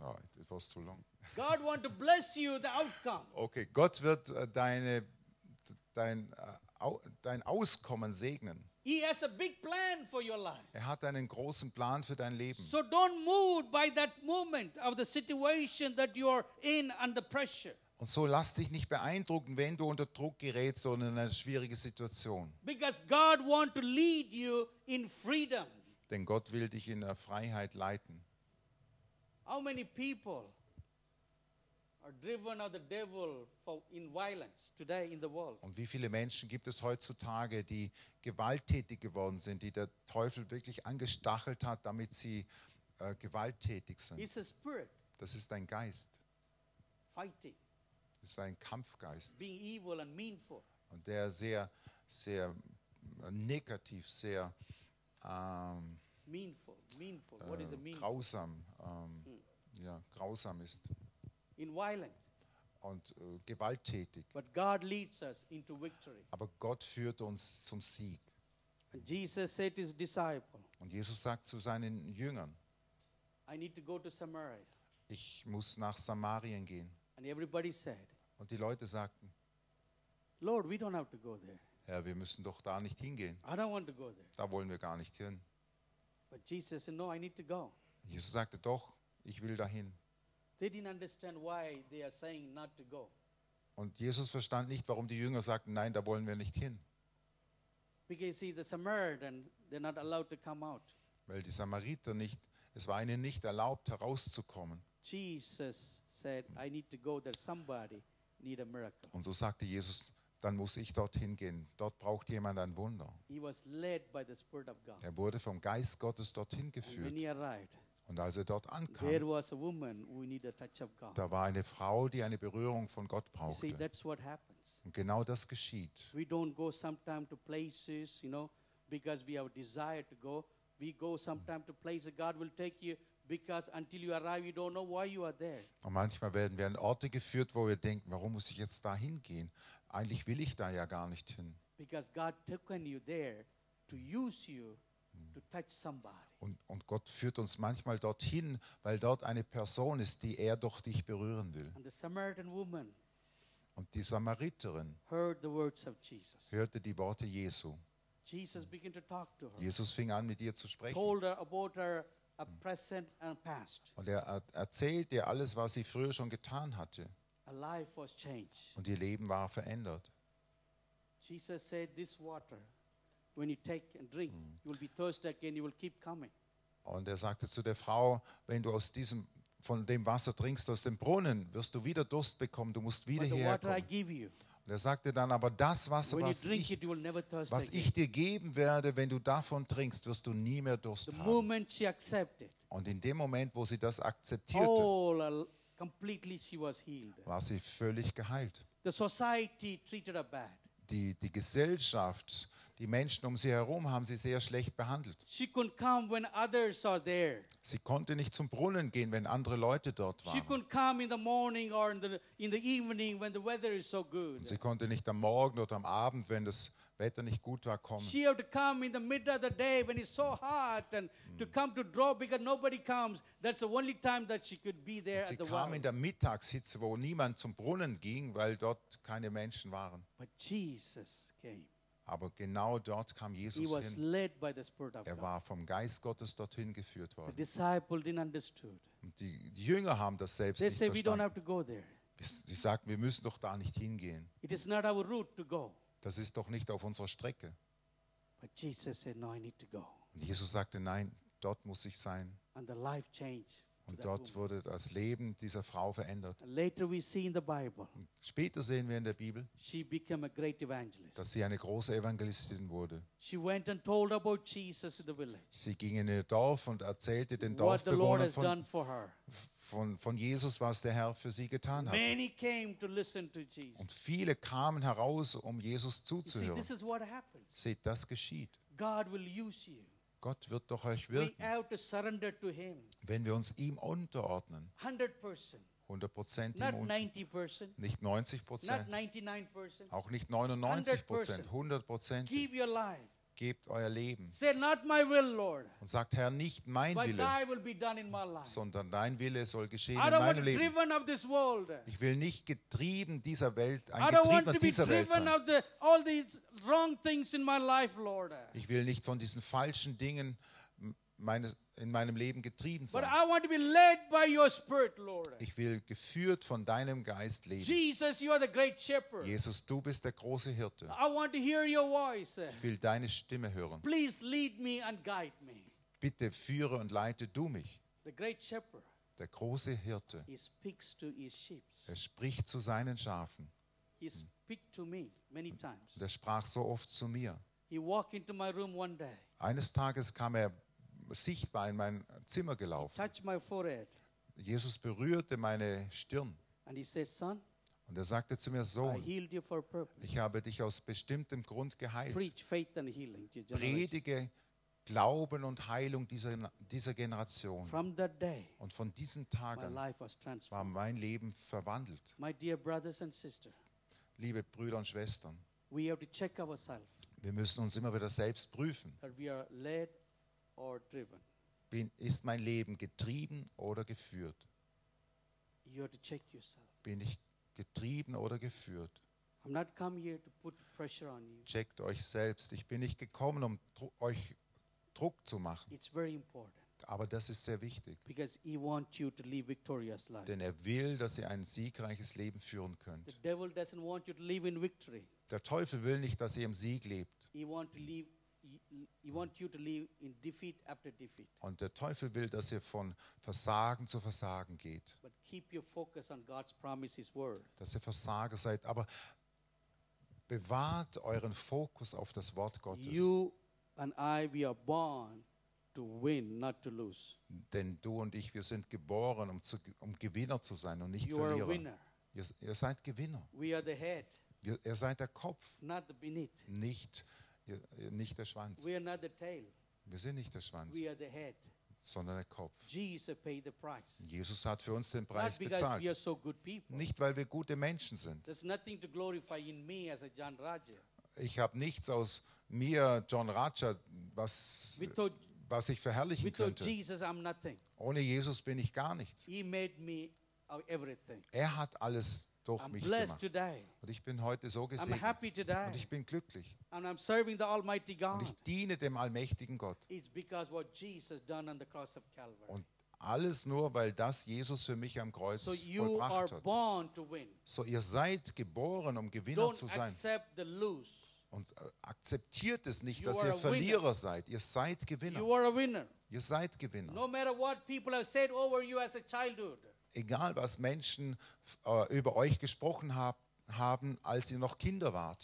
Oh, it was too long. God want to bless you the outcome. Okay, Gott wird äh, deine, dein, äh, dein Auskommen segnen. He has a big plan for your life. Er hat einen großen Plan für dein Leben. So don't move by that moment of the situation that you are in under pressure. Und so lass dich nicht beeindrucken, wenn du unter Druck gerätst oder in eine schwierige Situation. Because God want to lead you in freedom. Denn Gott will dich in der Freiheit leiten. How many people Und wie viele Menschen gibt es heutzutage, die gewalttätig geworden sind, die der Teufel wirklich angestachelt hat, damit sie äh, gewalttätig sind? It's a spirit Das ist ein Geist. fighting, Das ist ein Kampfgeist. being evil and meanful. Und der sehr, sehr äh, negativ, sehr, ähm, meanful. Meanful. What is a äh, mean? grausam, ähm, ja, grausam ist In violent. und äh, gewalttätig. But God leads us into victory. Aber Gott führt uns zum Sieg. And Jesus said to his disciple, Und Jesus sagt zu seinen Jüngern, I need to go to Samaria. ich muss nach Samarien gehen. And everybody said, Und die Leute sagten, Lord, we don't have to go there. Herr, wir müssen doch da nicht hingehen. I don't want to go there. Da wollen wir gar nicht hin. But Jesus said, No, I need to go. Jesus sagte, doch, ich will dahin. They didn't understand why they are saying not to go. Und Jesus verstand nicht, warum die Jünger sagten, nein, da wollen wir nicht hin. Because see, the Samaritan, they're not allowed to come out. Weil die Samariter nicht, es war ihnen nicht erlaubt, herauszukommen. Jesus said, I need to go there. Somebody need a miracle. Und so sagte Jesus, dann muss ich dorthin gehen. Dort braucht jemand ein Wunder. He was led by the Spirit of God. Er wurde vom Geist Gottes dorthin And when geführt. he arrived, Und als er dort ankam, da war eine Frau, die eine Berührung von Gott see, brauchte. that's what happens. Und genau das geschieht. We don't go sometime to places, you know, because we have a desire to go. We go sometime to places God will take you because until you arrive, you don't know why you are there. Und manchmal werden wir an Orte geführt, wo wir denken, warum muss ich jetzt da hingehen? Eigentlich will ich da ja gar nicht hin. Because God taken you there to use you. Und, und Gott führt uns manchmal dorthin, weil dort eine Person ist, die er durch dich berühren will. Und die Samariterin hörte die Worte Jesu. Jesus fing an, mit ihr zu sprechen. Und er er erzählt ihr alles, was sie früher schon getan hatte. Und ihr Leben war verändert. Jesus said, This water, when you take and drink, you will be thirsty again, you will keep coming. Und er sagte zu der Frau, wenn du aus diesem, von dem Wasser trinkst, aus dem Brunnen, wirst du wieder Durst bekommen, du musst wieder But the hierher water I kommen. give you, Und er sagte dann, aber das Wasser, was ich, it, you will never thirst was ich dir geben werde, wenn du davon trinkst, wirst du nie mehr Durst haben. Und in dem Moment, wo sie das akzeptierte, uh, completely she was healed. war sie völlig geheilt. The society treated her bad. Die, die Gesellschaft, die Menschen um sie herum haben sie sehr schlecht behandelt. She couldn't come when others are there. Sie konnte nicht zum Brunnen gehen, wenn andere Leute dort waren. couldn't come in the morning or in the, in the evening when the weather is so good. Und sie konnte nicht am Morgen oder am Abend, wenn das Wetter nicht gut war, kommen. She had to come in the middle of the day when it's so hot and to come to draw because nobody comes. That's the only time that she could be there Sie at the kam well. in der Mittagshitze, wo niemand zum Brunnen ging, weil dort keine Menschen waren. But Jesus came. Aber genau dort kam Jesus hin. Er war vom Geist Gottes dorthin geführt worden. die, die Jünger haben das selbst They nicht say we don't verstanden. have to go there. Sie sagten, wir müssen doch da nicht hingehen. It is not our route to go. Das ist doch nicht auf unserer Strecke. But Jesus said, No, I need to go. Und Jesus sagte, nein, dort muss ich sein. And the life changed. Und dort wurde das Leben dieser Frau verändert. And later we see in the Bible, Und später sehen wir in der Bibel, she became a great evangelist. dass sie eine große Evangelistin wurde. She went and told about Jesus in the village. Sie ging in ihr Dorf und erzählte den Dorfbewohnern von, von, von Jesus, was der Herr für sie getan hat. Und viele kamen heraus, um Jesus zuzuhören. this is what happens. Seht, das geschieht. God will use you. Gott wird durch euch wirken, wenn wir uns ihm unterordnen. 100%. 100 Prozent Not ihm unter, 90%. nicht 90 Not Prozent, 99%. auch nicht 99 Prozent, 100 Prozent. Gebt euer Leben Say, not my will, Lord, und sagt, Herr, nicht mein but Wille, thy will be done in my life. sondern dein Wille soll geschehen I in don't want meinem Leben. driven of this world. Ich will nicht getrieben dieser Welt, I ein don't want Getriebener to be dieser Welt driven sein. of the, all these wrong things in my life, Lord. Ich will nicht von diesen falschen Dingen meines, in meinem Leben getrieben But sein. I want to be led by your Spirit, Lord. Ich will geführt von deinem Geist leben. Jesus, you are the great shepherd. Jesus, du bist der große Hirte. I want to hear your voice. Ich will deine Stimme hören. Please lead me and guide me. Bitte führe und leite du mich. The great shepherd, Der große Hirte. he speaks to his sheep. Er spricht zu seinen Schafen. He speak to me many times. Und er sprach so oft zu mir. He walked into my room one day, Eines Tages kam er sichtbar in mein Zimmer gelaufen. Jesus berührte meine Stirn. and he said, Son, Und er sagte zu mir, Sohn, ich habe dich aus bestimmtem Grund geheilt. Predige Glauben und Heilung dieser, dieser Generation. From that day, Und von diesen Tagen war mein Leben verwandelt. My dear brothers and sisters, Liebe Brüder und Schwestern, we have to check ourselves wir müssen uns immer wieder selbst prüfen. Bin, ist mein Leben getrieben oder geführt? You have to check yourself. Bin ich getrieben oder geführt? I'm not come here to put pressure on you. Checkt euch selbst. Ich bin nicht gekommen, um Dru euch Druck zu machen. It's very important Aber das ist sehr wichtig. because He wants you to live victorious life. Denn er will, dass ihr ein siegreiches Leben führen könnt. Der Teufel will nicht, dass ihr im Sieg lebt. Und der Teufel will, dass ihr von Versagen zu Versagen geht. But keep your focus on God's promise, His word. Dass ihr Versager seid. Aber bewahrt euren Fokus auf das Wort Gottes. You and I, we are born to win, not to lose. Denn du und ich, wir sind geboren, um, zu, um Gewinner zu sein und nicht You are Verlierer. winner. Ihr, ihr seid Gewinner. We are the head, Ihr, ihr seid der Kopf, not the beneath. nicht, nicht der Schwanz. We are not the tail. Wir sind nicht der Schwanz, We are the head. sondern der Kopf. Jesus paid the price. Jesus hat für uns den Not Preis because we are bezahlt. so good people. Nicht, weil wir gute Menschen sind. There's nothing to glorify in me as a John Raja. Ich habe nichts aus mir, John Raja, was, Without, was ich verherrlichen without könnte. Jesus, I'm nothing. Ohne Jesus bin ich gar nichts. He made me everything. Er hat alles durch I'm mich gemacht. Und ich bin heute so gesegnet. Und ich bin glücklich. And I'm serving the Almighty Und God. ich diene dem allmächtigen Gott. It's because what Jesus done on the cross of Calvary. Und alles nur, weil das Jesus für mich am Kreuz So you are vollbracht hat. born to win. So, ihr seid geboren, um Gewinner Don't zu sein. Und äh, akzeptiert es nicht, You dass ihr a winner. Verlierer seid. Ihr seid Gewinner. Ihr seid Gewinner. No matter what people have said over you as a childhood. Egal, was Menschen äh, über euch gesprochen hab, haben, als ihr noch Kinder wart.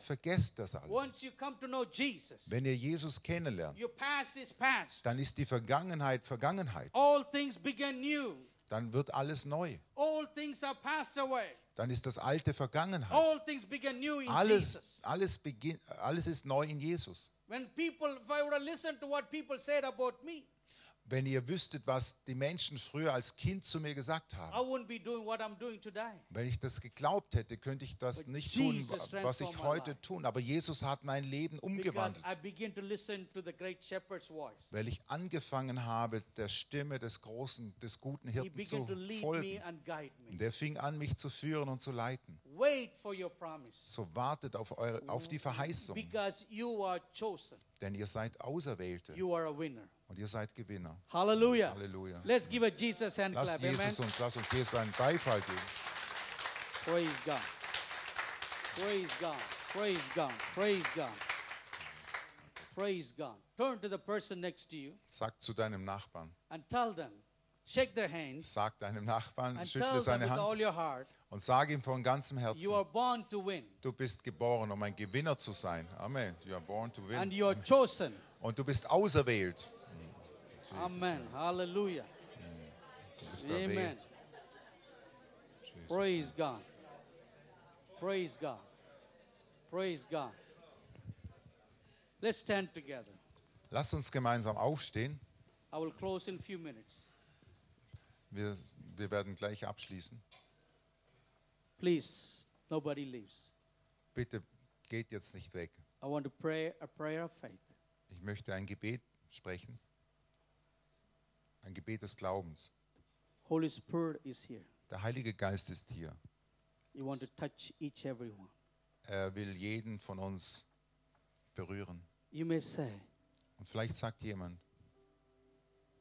Vergesst das alles. Once you come to know Jesus, Wenn ihr Jesus kennenlernt, your past is past. dann ist die Vergangenheit Vergangenheit. All things begin new. Dann wird alles neu. All things are passed away. Dann ist das alte Vergangenheit. All things begin new in Alles, Jesus. alles, beginn, alles ist neu in Jesus. When people, if I would have listened to what people said about me, Wenn ihr wüsstet, was die Menschen früher als Kind zu mir gesagt haben, wouldn't be doing what I'm doing today. wenn ich das geglaubt hätte, könnte ich das But nicht tun, Jesus was ich heute tun. Aber Jesus hat mein Leben umgewandelt, to to weil ich angefangen habe, der Stimme des großen, des guten Hirten zu folgen. and guide me. Und der fing an, mich zu führen und zu leiten. Wait for your promise. So wartet auf, eure, auf die Verheißung, denn ihr seid Auserwählte Und ihr seid Gewinner. Hallelujah. Halleluja. Let's give a Jesus hand Lass clap. Amen. Jesus und lass uns Jesus einen Beifall geben. Praise God. Praise God. Praise God. Praise God. Praise God. Turn to the person next to you Sag zu deinem Nachbarn, and tell them, shake their hands sag deinem Nachbarn, and schüttle tell them seine with all Hand your heart, und sag ihm von ganzem Herzen, you are born to win du bist geboren, um ein Gewinner zu sein. Amen. You are born to and win. you are chosen. Und du bist auserwählt. Amen. Hallelujah. Du bist Amen. Praise God. Praise God. Praise God. Let's stand together. Lass uns gemeinsam aufstehen. I will close in few minutes. Wir, wir werden gleich abschließen. Please, nobody leaves. Bitte geht jetzt nicht weg. I want to pray a prayer of faith. Ich möchte ein Gebet sprechen. Ein Gebet des Glaubens. Holy Spirit is here. Der Heilige Geist ist hier. You want to touch each everyone. Er will jeden von uns berühren. You may say Und vielleicht sagt jemand,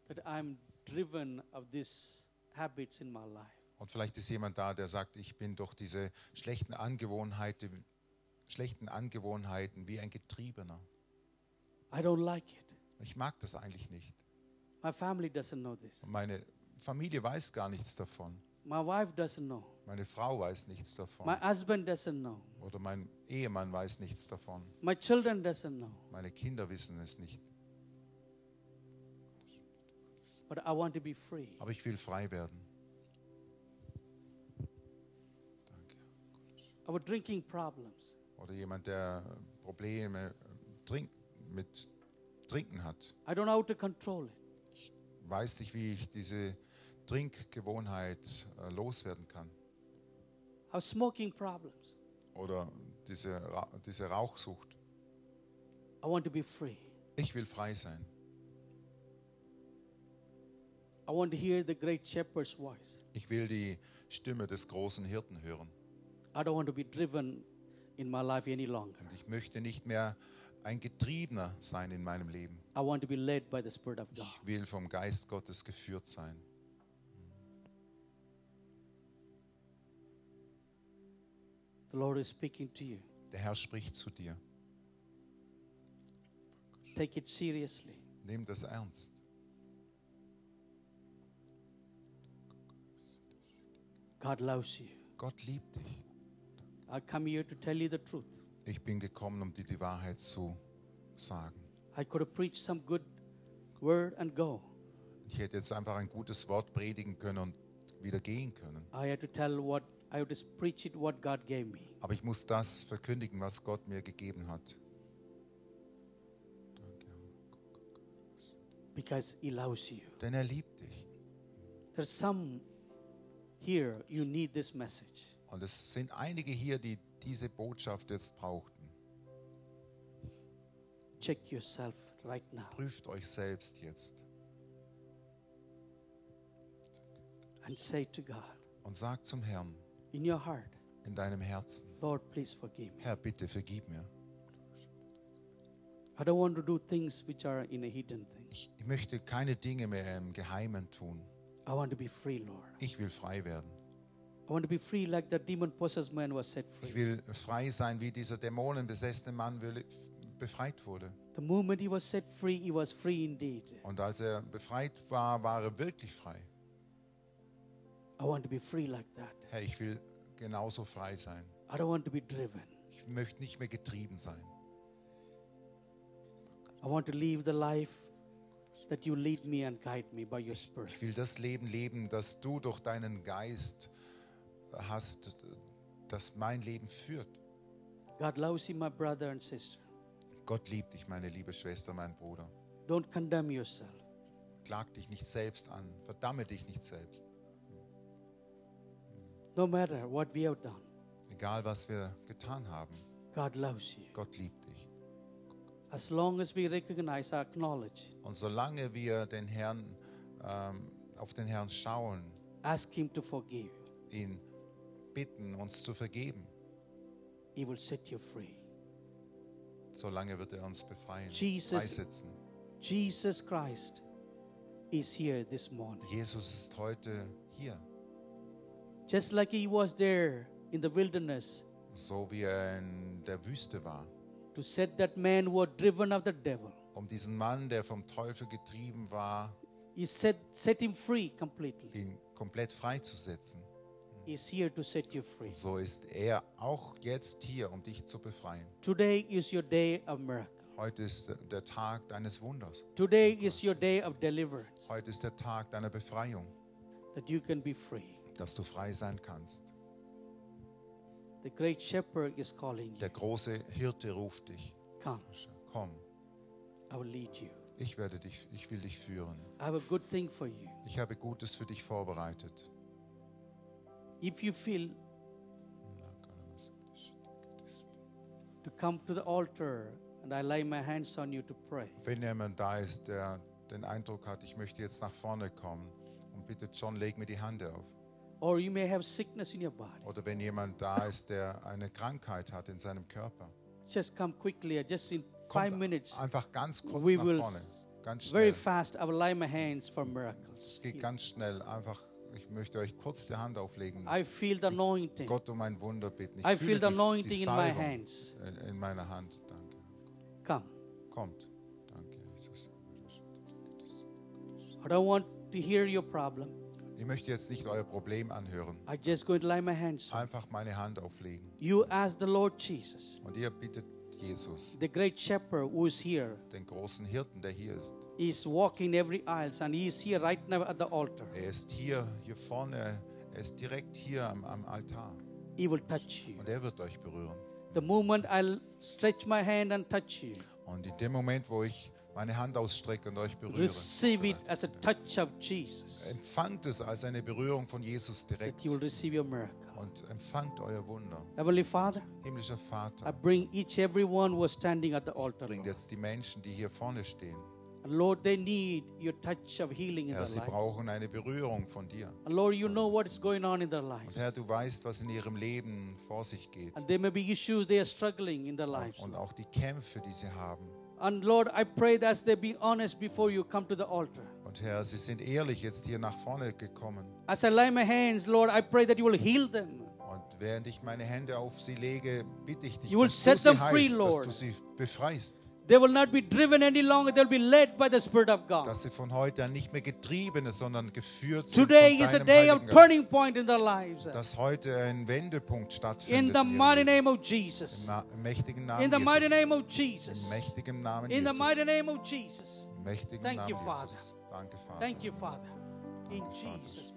that I'm driven of these habits in my life. und vielleicht ist jemand da, der sagt, ich bin durch diese schlechten Angewohnheiten, schlechten Angewohnheiten wie ein Getriebener. I don't like it. Ich mag das eigentlich nicht. Meine Familie weiß gar nichts davon. My wife doesn't know. Meine Frau weiß nichts davon. My husband doesn't know. Oder mein Ehemann weiß nichts davon. My children doesn't know. Meine Kinder wissen es nicht. But I want to be free. Aber ich will frei werden. Our drinking problems. Oder jemand, der Probleme trink, mit Trinken hat. I don't know how to control it. Weiß nicht, wie ich diese Trinkgewohnheit äh, loswerden kann. Have smoking problems. Oder diese, Ra diese Rauchsucht. I want to be free. Ich will frei sein. I want to hear the great shepherd's voice. Ich will die Stimme des großen Hirten hören. I don't want to be driven in my life any longer. Und ich möchte nicht mehr ein Getriebener sein in meinem Leben. I want to be led by the Spirit of God. Ich will vom Geist Gottes geführt sein. The Lord is speaking to you. Der Herr spricht zu dir. Take it seriously. Nimm das ernst. God loves you. Gott liebt dich. I come here to tell you the truth. Ich bin gekommen, um dir die Wahrheit zu sagen. I could have preached some good word and go. Ich hätte jetzt einfach ein gutes Wort predigen können und wieder gehen können. I had to tell what I had to preach it what God gave me. Aber ich muss das verkündigen, was Gott mir gegeben hat. Because He loves you. Denn er liebt dich. There's some here you need this message. Und es sind einige hier, die diese Botschaft jetzt brauchten. Check yourself right now Prüft euch selbst jetzt and say to God und sagt zum Herrn in your heart, in deinem Herzen, Lord, please forgive me. Herr, bitte vergib mir. I don't want to do things which are in a hidden thing. Ich, ich möchte keine Dinge mehr im Geheimen tun. I want to be free, Lord. Ich will frei werden. Ich will frei sein, wie dieser dämonenbesessene Mann befreit wurde. Und als er befreit war, war er wirklich frei. I want to be free like that. Herr, ich will genauso frei sein. I don't want to be driven. Ich möchte nicht mehr getrieben sein. I want to live the life that you lead me and guide me by your Spirit. Ich will das Leben leben, das du durch deinen Geist hast, das mein Leben führt. God loves you, my brother and sister. Gott liebt dich, meine liebe Schwester, mein Bruder. Don't condemn yourself. Klag dich nicht selbst an. Verdamme dich nicht selbst. No matter what we have done, Egal, was wir getan haben. God loves you. Gott liebt dich. As long as we recognize, acknowledge, Und solange wir den Herrn, ähm, auf den Herrn schauen, ask Him to forgive, ihn bitten, uns zu vergeben, He will set you free. solange wird er uns befreien, Jesus- freisetzen. Jesus Christ is here this morning. Jesus ist heute hier, Just like He was there in the wilderness so wie er in der Wüste war, to set that man who was driven of the devil. um diesen Mann, der vom Teufel getrieben war, He set, set him free completely. ihn komplett freizusetzen. He's here to set you free. So ist er auch jetzt hier, um dich zu befreien. Today is your day of miracle. Heute ist der Tag deines Wunders. Today is your day of deliverance, Heute ist der Tag deiner Befreiung, that you can be free. dass du frei sein kannst. The great shepherd is calling you. Der große Hirte ruft dich. Come, Komm, I will lead you. ich werde dich, ich will dich führen. I have a good thing for you. Ich habe Gutes für dich vorbereitet. If you feel to come to the altar and I lay my hands on you to pray, Wenn jemand da ist, der den Eindruck hat, ich möchte jetzt nach vorne kommen und bitte John, leg mir die Hand auf. or you may have sickness in your body, Oder wenn jemand da ist, der eine Krankheit hat in seinem Körper. just come quickly. Just in five minutes, einfach ganz kurz we nach will vorne. Ganz very schnell. fast. I will lay my hands for miracles. Es geht ganz schnell. Einfach, ich möchte euch kurz die Hand auflegen. I feel the anointing. Gott um ein Wunder bitten. Ich I fühle feel the die, anointing die in my hands. in- in meiner Hand. Danke. Come. Kommt. Danke, Jesus. I don't want to hear your problem. Ich möchte jetzt nicht euer Problem anhören. I just going to lay my hands. Einfach meine Hand auflegen. You ask the Lord Jesus, Und ihr bittet Jesus, the great shepherd who is here, den großen Hirten, der hier ist. is walking every aisles and he is here right now at the altar. Er ist hier, hier vorne. Er ist direkt hier am, am Altar. He will touch you. Und er wird euch berühren. The moment I'll stretch my hand and touch you, Und in dem Moment, wo ich meine Hand ausstrecke und euch berühre. Receive it as a touch of Jesus. Empfangt es als eine Berührung von Jesus That direkt you will receive your miracle. Und empfangt euer Wunder. Heavenly Father, Himmlischer I Vater, bring each every one who is standing at the altar. bringt jetzt die Menschen, die hier vorne stehen. And Lord, they need your touch of healing in Herr, their sie life. brauchen eine Berührung von dir. And Lord, you know what is going on in their lives. Und Herr, du weißt, was in ihrem Leben vor sich geht. And there may be issues they are struggling in their lives. Und auch die Kämpfe, die sie haben. And Lord, I pray that as they be honest before you come to the altar. Und Herr, sie sind ehrlich jetzt hier nach vorne gekommen. As I lay my hands, Lord, I pray that you will heal them. Und während ich meine Hände auf sie lege, bitte ich dich, You will dass set du them free, heilst, dass Lord. du sie befreist. They will not be driven any longer, they'll be led by the Spirit of God. Dass sie von heute an nicht mehr getriebene, sondern geführt sind Today is a day of turning point in their lives. Dass heute ein Wendepunkt In stattfindet. the in ihrem mighty name of Im, Jesus. Im mächtigen Namen In the mighty Jesus. name of Jesus. Im mächtigen Namen In the Jesus. mighty name of Jesus. Im mächtigen Thank Namen you, Father. Jesus. Danke, Vater. Thank you, Father. In Vater. Jesus' mighty